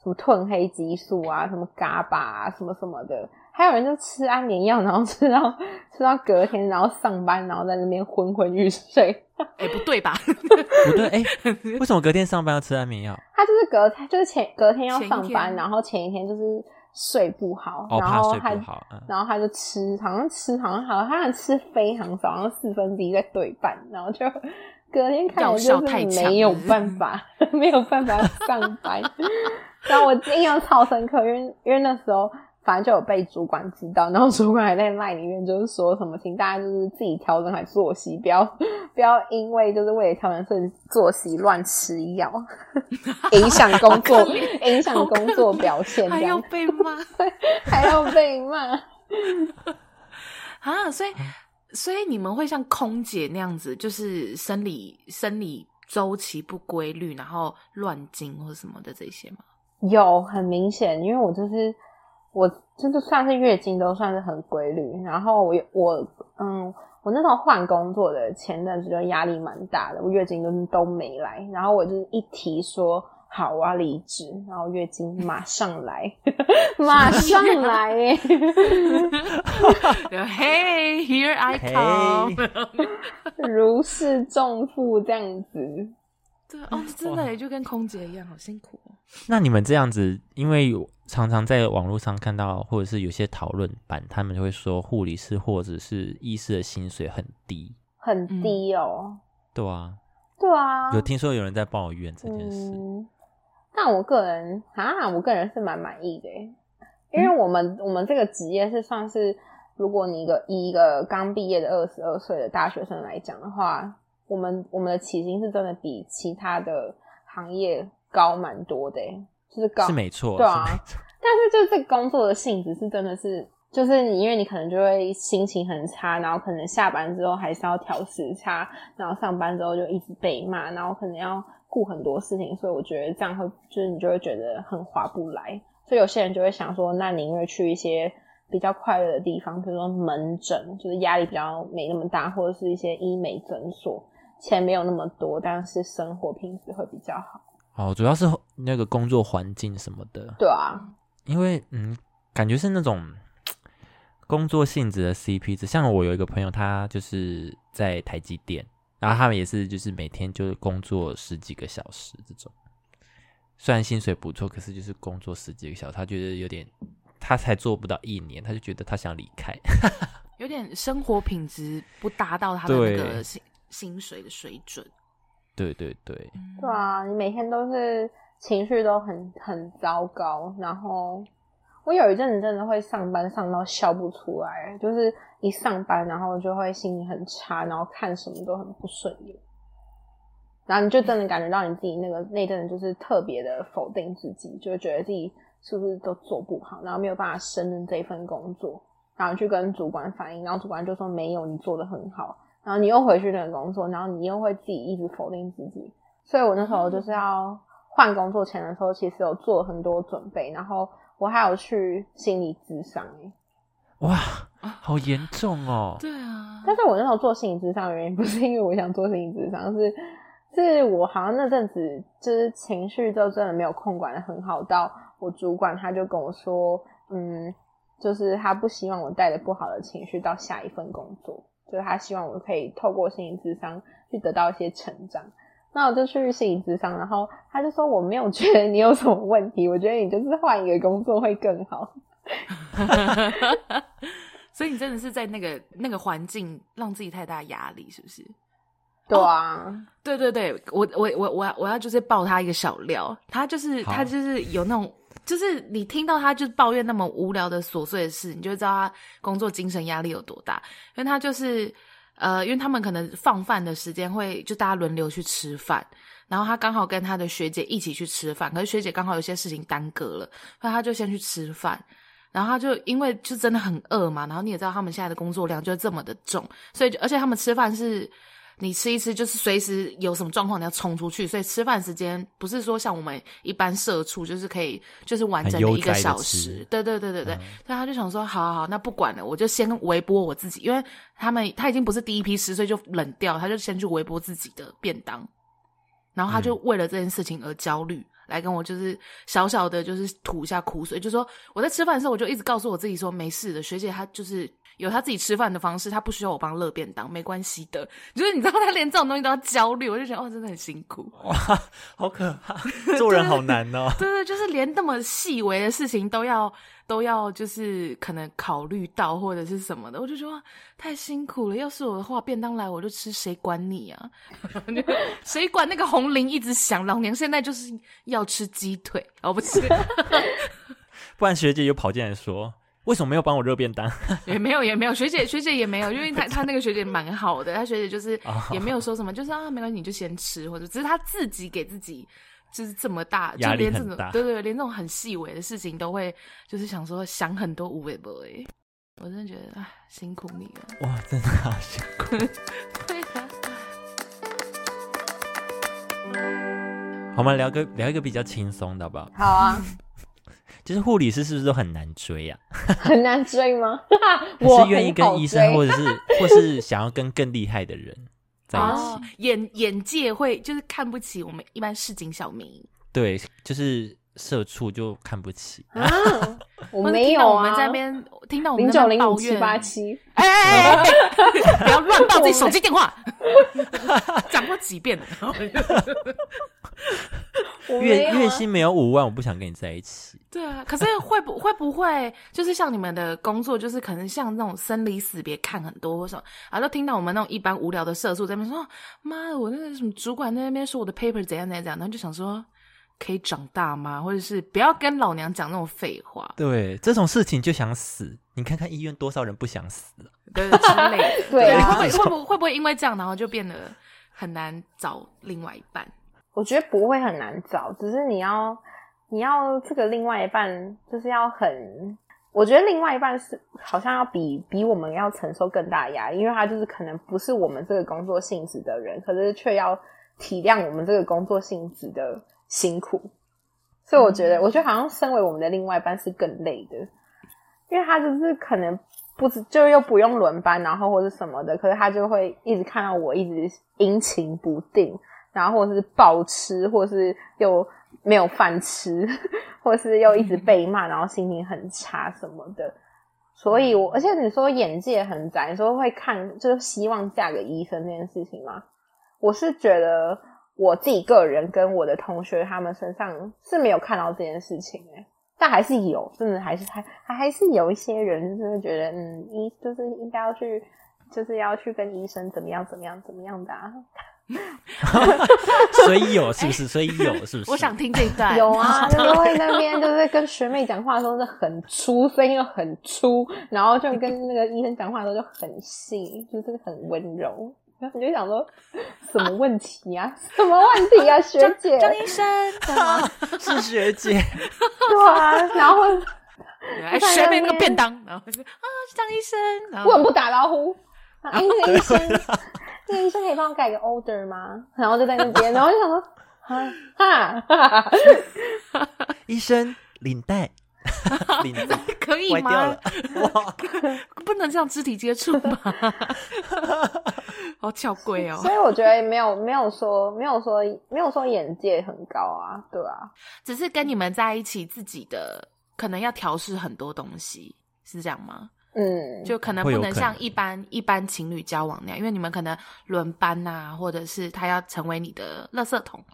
什么褪黑激素啊，什么嘎巴啊，什么什么的。还有人就吃安眠药，然后吃到 [LAUGHS] 吃到隔天，然后上班，然后在那边昏昏欲睡。哎、不对吧？不对，哎、[LAUGHS] 为什么隔天上班要吃安眠药？他就是隔天就是前隔天要上班，然后前一天就是睡不好，哦，然后他然后他就吃，好像吃好像好像他吃非常少，好像四分之一在对半，然后就隔天看我就是没有办法，[LAUGHS] 没有办法上班。[LAUGHS] 然后我印象超深刻，因为因为那时候反正就有被主管知道，然后主管还在麦里面就是说什么，请大家就是自己调整好作息，不要 [LAUGHS] 不要因为就是为了调整自己作息乱吃药，影响工作影响工作表现，还要这样被骂还要被骂。啊！所以所以你们会像空姐那样子，就是生理生理周期不规律，然后乱经或什么的这些吗？有很明显，因为我就是我真的算是月经都算是很规律，然后我我嗯，我那时候换工作的前阵子就压力蛮大的，我月经都都没来，然后我就一提说好我要离职，然后月经马上来，[LAUGHS] 马上来耶，[LAUGHS] 嘿，Here I come。[LAUGHS] 如释重负这样子。对哦，真的也就跟空姐一样，好辛苦哦。那你们这样子，因为常常在网络上看到，或者是有些讨论版，他们就会说护理师或者是医师的薪水很低，很低哦。对啊，对啊，有听说有人在抱怨这件事。嗯，但我个人啊，我个人是蛮满意的，因为我们、我们这个职业是算是，如果你一个以一个刚毕业的二十二岁的大学生来讲的话，我们我们的起薪是真的比其他的行业高蛮多的耶，就是高是没错，对啊。是。但是就这个工作的性质是真的是，就是你因为你可能就会心情很差，然后可能下班之后还是要调时差，然后上班之后就一直被骂，然后可能要顾很多事情，所以我觉得这样会就是你就会觉得很划不来，所以有些人就会想说，那宁愿去一些比较快乐的地方，比如说门诊，就是压力比较没那么大，或者是一些医美诊所，钱没有那么多，但是生活品质会比较好。哦，主要是那个工作环境什么的，对啊，因为嗯，感觉是那种工作性质的 CP 值。像我有一个朋友，他就是在台积电，然后他们也是就是每天就是工作十几个小时这种，虽然薪水不错，可是就是工作十几个小时，他觉得有点，他才做不到一年，他就觉得他想离开。[LAUGHS] 有点生活品质不达到他的那对个薪薪水的水准。对对对，对啊，你每天都是情绪都很很糟糕，然后我有一阵子真的会上班上到笑不出来，就是一上班然后就会心情很差，然后看什么都很不顺眼，然后你就真的感觉到你自己那个那阵子就是特别的否定自己，就会觉得自己是不是都做不好，然后没有办法胜任这份工作，然后去跟主管反映，然后主管就说没有，你做的很好。然后你又回去那个工作，然后你又会自己一直否定自己，所以我那时候就是要换工作前的时候，其实有做很多准备，然后我还有去心理咨商诶。哇，好严重哦！对啊，但是我那时候做心理咨商的原因不是因为我想做心理咨商，是是我好像那阵子就是情绪就真的没有控管的很好，到我主管他就跟我说，嗯，就是他不希望我带着不好的情绪到下一份工作。就是他希望我可以透过心理智商去得到一些成长，那我就去心理咨商，然后他就说我没有觉得你有什么问题，我觉得你就是换一个工作会更好。[LAUGHS] 所以你真的是在那个那个环境让自己太大压力，是不是？对啊，对对对，我我我我要我要就是爆他一个小料，他就是他就是有那种，就是你听到他就是抱怨那么无聊的琐碎的事，你就知道他工作精神压力有多大。因为他就是呃，因为他们可能放饭的时间会就大家轮流去吃饭，然后他刚好跟他的学姐一起去吃饭，可是学姐刚好有些事情耽搁了，所以他就先去吃饭。然后他就因为就真的很饿嘛，然后你也知道他们现在的工作量就这么的重，所以而且他们吃饭是你吃一吃就是随时有什么状况你要冲出去，所以吃饭时间不是说像我们一般社畜就是可以就是完整的一个小时，对对对对对，嗯。所以他就想说好好好，那不管了，我就先微波我自己，因为他们他已经不是第一批吃，所以就冷掉，他就先去微波自己的便当，然后他就为了这件事情而焦虑。来跟我就是小小的，就是吐一下苦水，就说我在吃饭的时候，我就一直告诉我自己说没事的，学姐她就是有他自己吃饭的方式，他不需要我帮热便当，没关系的。就是你知道，他连这种东西都要焦虑，我就觉得哦，真的很辛苦。哇，好可怕，做人好难哦。对对，就是连那么细微的事情都要都要，就是可能考虑到或者是什么的，我就觉得太辛苦了。要是我的话，便当来我就吃，谁管你啊？[LAUGHS] 谁管那个红铃一直响？老娘现在就是要吃鸡腿，哦不吃，[LAUGHS] 不然学姐又跑进来说，为什么没有帮我热便当？[LAUGHS] 也没有也没有，学姐学姐也没有，因为她 [LAUGHS] 她那个学姐蛮好的，她学姐就是哦也没有说什么，就是啊没关系你就先吃，或者只是她自己给自己。就是这么大，[LAUGHS] 就压力连这种很大对对，连这种很细微的事情都会，就是想说想很多无为不为。我真的觉得，啊，辛苦你了。哇，真的好辛苦。对啊，好，我们聊个聊一个比较轻松的好不好？好啊，就是护理师是不是都很难追啊？[LAUGHS] 很难追吗？我是愿意跟医生，或者是 [LAUGHS] 或是想要跟更厉害的人在一哦起？，眼眼界会就是看不起我们一般市井小民，对，就是社畜就看不起。啊，我没有啊，在那边听到我们零九零五七那边抱怨，八七，哎哎哎不要乱报自己手机电话，[LAUGHS] 讲过几遍了。[LAUGHS] 月月薪没有五万，我不想跟你在一起。对啊，可是会不会不会就是像你们的工作，就是可能像那种生离死别看很多或什么，然后就听到我们那种一般无聊的社畜在那边说，妈的，我那个什么主管在那边说我的 paper 怎样怎样怎样，然后就想说可以长大吗？或者是不要跟老娘讲那种废话，对，这种事情就想死。你看看医院多少人不想死了？对之类的。[LAUGHS] 对啊会不会会不会会不会因为这样，然后就变得很难找另外一半？我觉得不会很难找，只是你要你要这个另外一半就是要很，我觉得另外一半是好像要比比我们要承受更大的压力，因为他就是可能不是我们这个工作性质的人，可是却要体谅我们这个工作性质的辛苦，所以我觉得，我觉得好像身为我们的另外一半是更累的，因为他就是可能。不知就又不用轮班，然后或者什么的，可是他就会一直看到我一直阴晴不定，然后或者是暴吃，或是又没有饭吃，[LAUGHS] 或是又一直被骂，[LAUGHS] 然后心情很差什么的。所以我，而且你说眼界很窄，你说会看就是希望嫁给医生这件事情吗？我是觉得我自己个人跟我的同学他们身上是没有看到这件事情诶、但还是有，真的还是还还还是有一些人就是会觉得，嗯，医就是应该要去，就是要去跟医生怎么样怎么样怎么样的、啊。[LAUGHS] 所以有是不是？所以有是不是？我想听这一段。有啊，就是会那边就是跟学妹讲话的时候是很粗，声音又很粗，然后就跟那个医生讲话的时候就很细，就是很温柔。然后你就想说，什么问题啊？什么问题啊，学姐？张医生？[LAUGHS] 是学姐，[LAUGHS] 对啊，然后还，学妹那个便当，然后就啊，张医生，然后为什么不打招呼？啊，哎，那个医生，那个医生可以帮我改个 order 吗？然后就在那边，然后就想说，哈哈哈哈，医生领带，[LAUGHS] 可以吗了？，哇！[LAUGHS] 不能这样肢体接触吧？[LAUGHS] 好巧贵哦。所以我觉得没有没有说没有说没有说眼界很高啊，对啊，只是跟你们在一起，自己的可能要调试很多东西，是这样吗？嗯，就可能不能像一般一般情侣交往那样，因为你们可能轮班呐、或者是他要成为你的垃圾桶，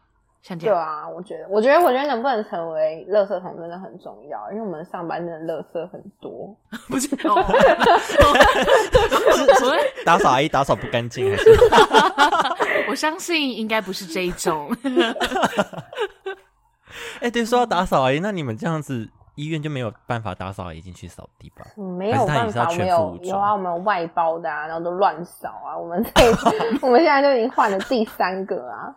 像这样。对啊，我觉得，我觉得，我觉得能不能成为垃圾桶真的很重要，因为我们上班真的垃圾很多。[LAUGHS] 不是 [LAUGHS] 哦，我打扫阿姨打扫不干净还是？[LAUGHS] 我相信应该不是这一种。哎、对，说到打扫阿姨，那你们这样子医院就没有办法打扫阿姨进去扫地吧？嗯没还有办法，是他也是要我们全副武装有有啊，我们外包的啊，然后都乱扫啊。我们这我们现在就已经换了第三个啊。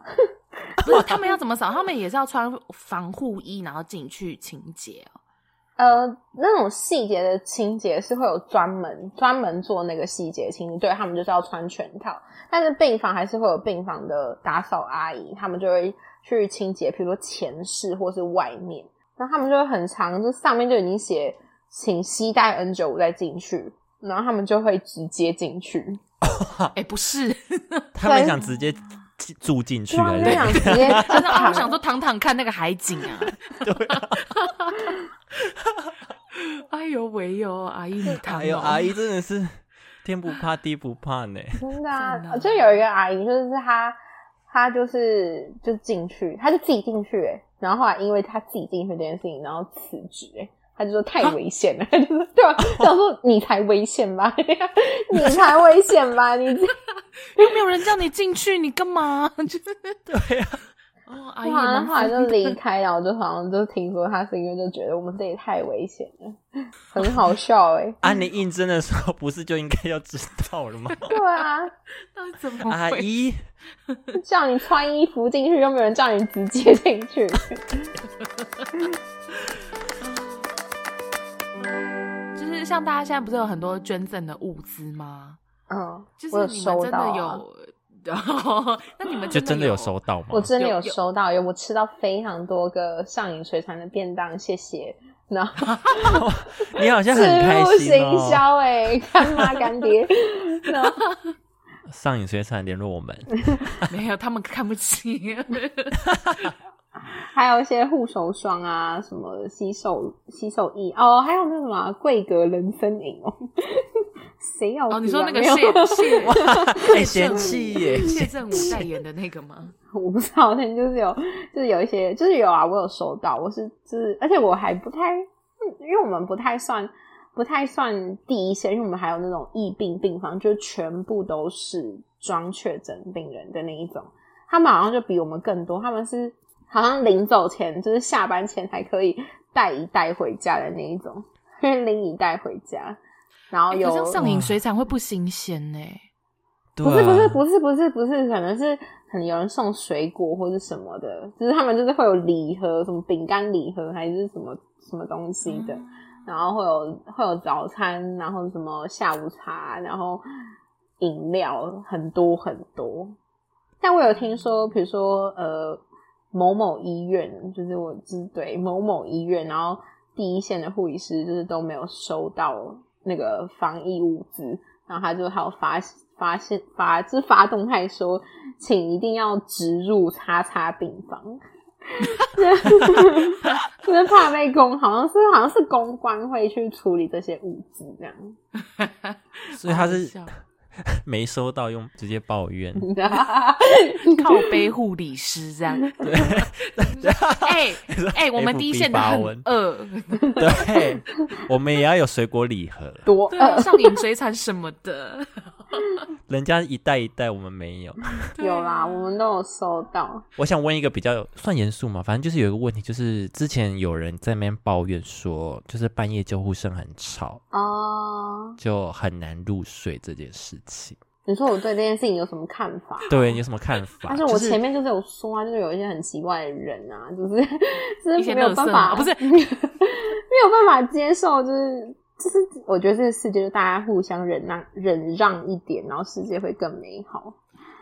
[LAUGHS] 不是他们要怎么扫？他们也是要穿防护衣，然后进去清洁哦。呃，那种细节的清洁是会有专门专门做那个细节清洁，对他们就是要穿全套。但是病房还是会有病房的打扫阿姨，他们就会去清洁，比如说前室或是外面。然后他们就会很长，就上面就已经写请携带 N 九五再进去，然后他们就会直接进去。[LAUGHS] 哎、不是，他们想直接住进去对啊，直接 [LAUGHS] 就真的我想说躺躺看那个海景啊。[LAUGHS] 对啊，[LAUGHS] 哎呦喂呦，阿姨你躺、哦，哎呦，阿姨真的是天不怕地不怕呢。真的啊就有一个阿姨，就是她，她就是就进去，她就自己进去、欸，然后后来因为她自己进去这件事情，然后辞职、欸，她就说太危险了，就是对吧？想说你才危险吧，你才危险吧，你这 [LAUGHS] 又没有人叫你进去，你干嘛？[LAUGHS] 就是对啊，哦，阿姨就离开，然后就好像就听说他是因为就觉得我们这里太危险了，[LAUGHS] 很好笑哎、啊，你应征的时候不是就应该要知道了吗？对啊，到底怎么回阿姨，叫你穿衣服进去，又没有人叫你直接进去。就是像大家现在不是有很多捐赠的物资吗？嗯，就是我有你们真的收到啊有，[LAUGHS] 那你们就真的有有收到吗？我真的有收到，有我吃到非常多个上瘾水产的便当，谢谢。然后 [LAUGHS] 你好像很开入心行哦。销哎，干妈 [LAUGHS] 干爹，然后上瘾水产联络我们，没有，他们看不起。还有一些护手霜啊，什么洗手洗手液哦，还有那什么啊桂格人参饮哦，谁要哦，你说那个 [LAUGHS] 谢谢哎，[LAUGHS] 嫌弃耶，谢振武代言的那个吗？[LAUGHS] 我不知道，但就是有，就是有一些，就是有啊，我有收到，我是就是，而且我还不太，嗯因为我们不太算不太算第一线，因为我们还有那种疫病病房，就是全部都是装确诊病人的那一种，他们好像就比我们更多，他们是好像临走前就是下班前才可以带一袋回家的那一种，[LAUGHS] 拎一袋回家，然后有可是上瘾水产会不新鲜呢、对不是不是啊不是不是不是，可能是可能有人送水果或者什么的，就是他们就是会有礼盒，什么饼干礼盒还是什么什么东西的，然后会有会有早餐，然后什么下午茶，然后饮料很多很多。但我有听说，比如说呃某某医院，就是我就是对某某医院，然后第一线的护理师就是都没有收到那个防疫物资，然后他就还有发发现发就是发动态说，请一定要植入叉叉病房，就是怕被公，好像是好像是公关会去处理这些物资这样。[LAUGHS] 所以他是 [LAUGHS] 没收到，用直接抱怨。[LAUGHS] 靠背护理师这样。[LAUGHS] 哎哎，我们第一线的很饿，对，我们也要有水果礼盒，多呃上瘾水产什么的，[LAUGHS] 人家一袋一袋，我们没有。[LAUGHS] 有啦，我们都有收到。我想问一个比较算严肃嘛，反正就是有一个问题，就是之前有人在那边抱怨说，就是半夜救护声很吵，哦，就很难入睡这件事情。你说我对这件事情有什么看法？对，你有什么看法？但是我前面就是有说啊，就是有一些很奇怪的人啊，就是 [LAUGHS] 就是没有办法，不是没有办法接受，就是就是我觉得这个世界就大家互相忍让忍让一点，然后世界会更美好。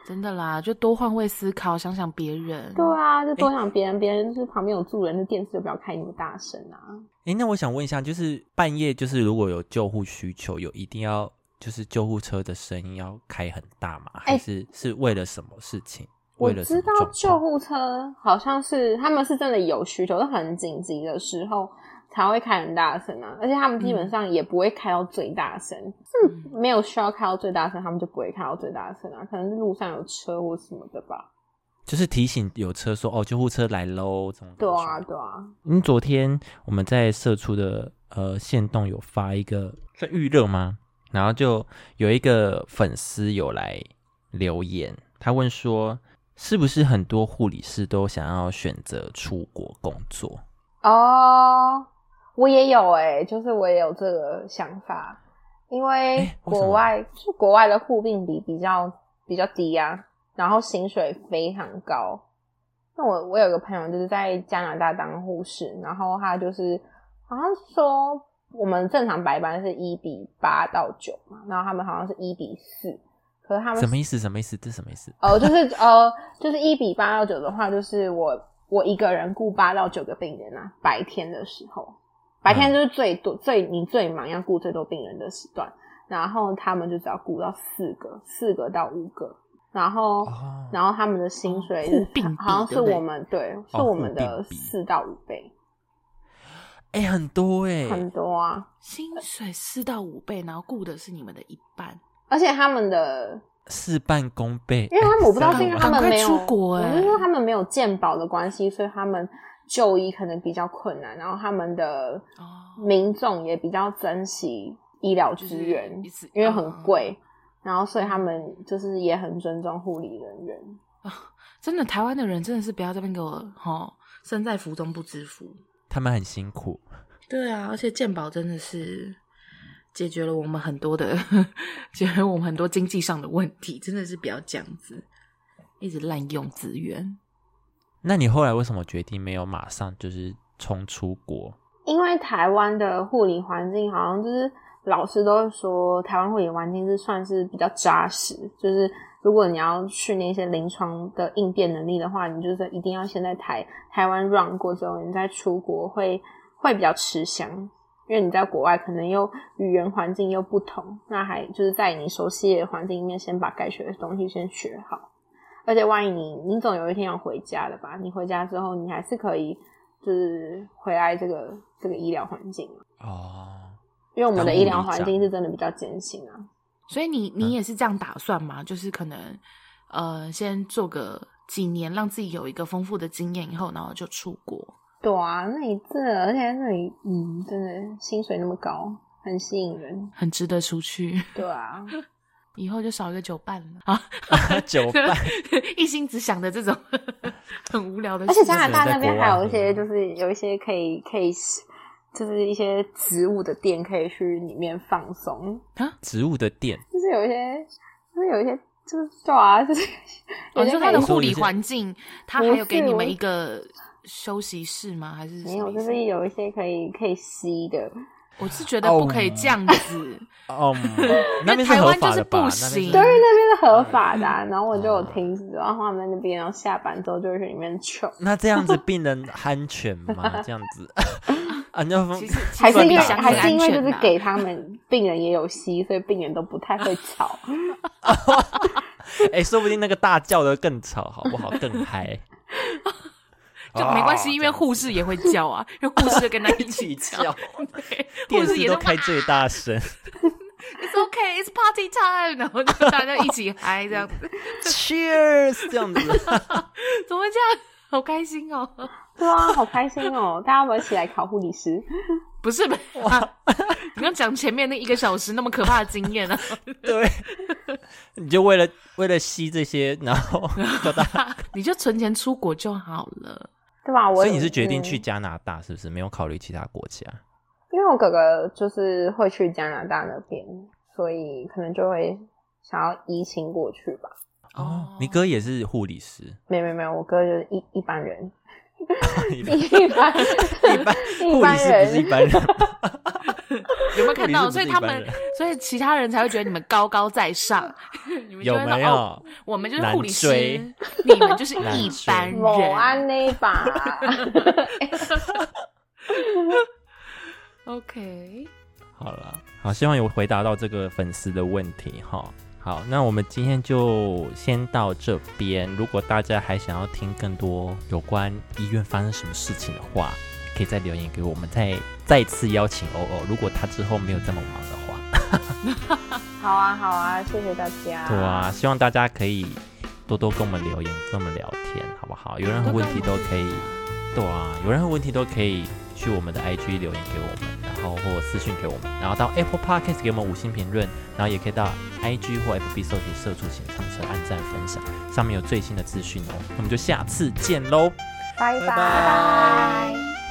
真的啦，就多换位思考，想想别人。对啊，就多想别人，别人就是旁边有住人，那电视就不要开那么大声啊。哎，那我想问一下，就是半夜，就是如果有救护需求，有一定要就是救护车的声音要开很大吗？还诶是是为了什么事情？我为了什么知道救护车好像是他们是真的有需求，是很紧急的时候才会开很大声啊，而且他们基本上也不会开到最大声，是没有需要开到最大声，他们就不会开到最大声啊，可能是路上有车或什么的吧。就是提醒有车说哦，救护车来喽，对啊，对啊，嗯，昨天我们在社出的呃线动有发一个在预热吗？然后就有一个粉丝有来留言，他问说，是不是很多护理师都想要选择出国工作？哦，我也有诶、就是我也有这个想法，因为国么外就国外的护病比比较比较低啊，然后薪水非常高。那我我有个朋友就是在加拿大当护士，然后他就是好像说我们正常白班是一比八到九嘛，然后他们好像是一比四，可是他们什么意思？什么意思？这什么意思？哦，就是呃，就是一比八到九的话，就是我我一个人顾八到九个病人啊，白天的时候，白天就是最多、最你最忙要顾最多病人的时段，然后他们就只要顾到四个，四个到五个，然后、哦，然后他们的薪水就是护病比好像是我们对，是哦我们的四到五倍，哎、很多哎、很多啊，薪水四到五倍，然后雇的是你们的一半，而且他们的事半功倍，因为他们我不知道是因为他们没有出是说他们没有鉴保的关系，所以他们就医可能比较困难，然后他们的哦民众也比较珍惜医疗资源就是，因为很嗯贵，然后所以他们就是也很尊重护理人员。真的，台湾的人真的是不要这边给我哈，身在福中不知福。他们很辛苦。对啊，而且健保真的是解决了我们很多的，[LAUGHS] 解决了我们很多经济上的问题，真的是不要这样子，一直滥用资源。那你后来为什么决定没有马上就是冲出国？因为台湾的护理环境好像就是老师都会说，台湾护理环境是算是比较扎实，就是如果你要训练一些临床的应变能力的话，你就是一定要先在台台湾 run 过之后，你再出国会会比较吃香，因为你在国外可能又语言环境又不同，那还就是在你熟悉的环境里面，先把该学的东西先学好。而且万一你你总有一天要回家的吧？你回家之后，你还是可以就是回来这个这个医疗环境，哦，因为我们的医疗环境是真的比较艰辛啊。所以你你也是这样打算吗？就是可能呃，先做个几年，让自己有一个丰富的经验，以后然后就出国。对啊，那里这而且那里嗯，真的薪水那么高，很吸引人。很值得出去，[LAUGHS] 对啊，以后就少一个酒伴了。啊！[LAUGHS] [LAUGHS] 酒伴。[LAUGHS] 一心只想着这种很无聊的而事情。且加拿大那边还有一些，就是有一些可以可以，就是一些植物的店可以去里面放松。啊，植物的店，就是有一些，就是有一些，就是对啊，就是哦，你说它的护理环境，它还有给你们一个休息室吗？还是没有，就是有一些可以可以吸的，我是觉得不可以这样子，哦，[LAUGHS] 那边台湾就是不行对，那边是合法的啊、然后我就有听说，然后他们在那边，然后下班之后就会去里面 chill。那这样子病人安全吗？[LAUGHS] 这样子 [LAUGHS] 啊，你要其实其还是因为还是因为就是给他们病人也有吸，所以病人都不太会吵。哎，说不定那个大叫的更吵，好不好？更嗨。就没关系，哦因为护士也会叫啊，因为护士就跟他一起叫，对，[LAUGHS] 护电视都士也都开最大声 [LAUGHS] It's okay, it's party time，然后就大家一起嗨这样子，，Cheers，这样子。[LAUGHS] 怎么会这样？好开心哦！对啊，好开心哦！大家要不要一起来考护理师？不是吧？你刚讲前面那一个小时那么可怕的经验啊，对，你就为了为了吸这些，然后你就存钱出国就好了。对吧？我所以你是决定嗯去加拿大，是不是？没有考虑其他国家？因为我哥哥就是会去加拿大那边，所以可能就会想要移情过去吧。哦，你哥也是护理师，没有没有没有，我哥就是一一般人，[LAUGHS] [LAUGHS] 一般一般 [LAUGHS] 护理师不是一。般人，[LAUGHS] 有没有看到？所以他们所以其他人才会觉得你们高高在上。[LAUGHS] 你们就有没哦有？我们就是护理师，你们就是一般某人。[LAUGHS] 安那把，OK，好了，好，希望有回答到这个粉丝的问题哈。好，那我们今天就先到这边。如果大家还想要听更多有关医院发生什么事情的话，可以再留言给我们，再再次邀请欧欧。如果他之后没有这么忙的话，[LAUGHS] 好啊好啊，谢谢大家。对啊，希望大家可以多多跟我们留言，跟我们聊天，好不好？有任何问题都可以，对啊，有任何问题都可以去我们的 IG 留言给我们，然后或私讯给我们，然后到 Apple Podcast 给我们五星评论，然后也可以到 IG 或 FB 搜寻“社畜请上车”按赞分享，上面有最新的资讯哦。那我们就下次见喽。拜拜拜。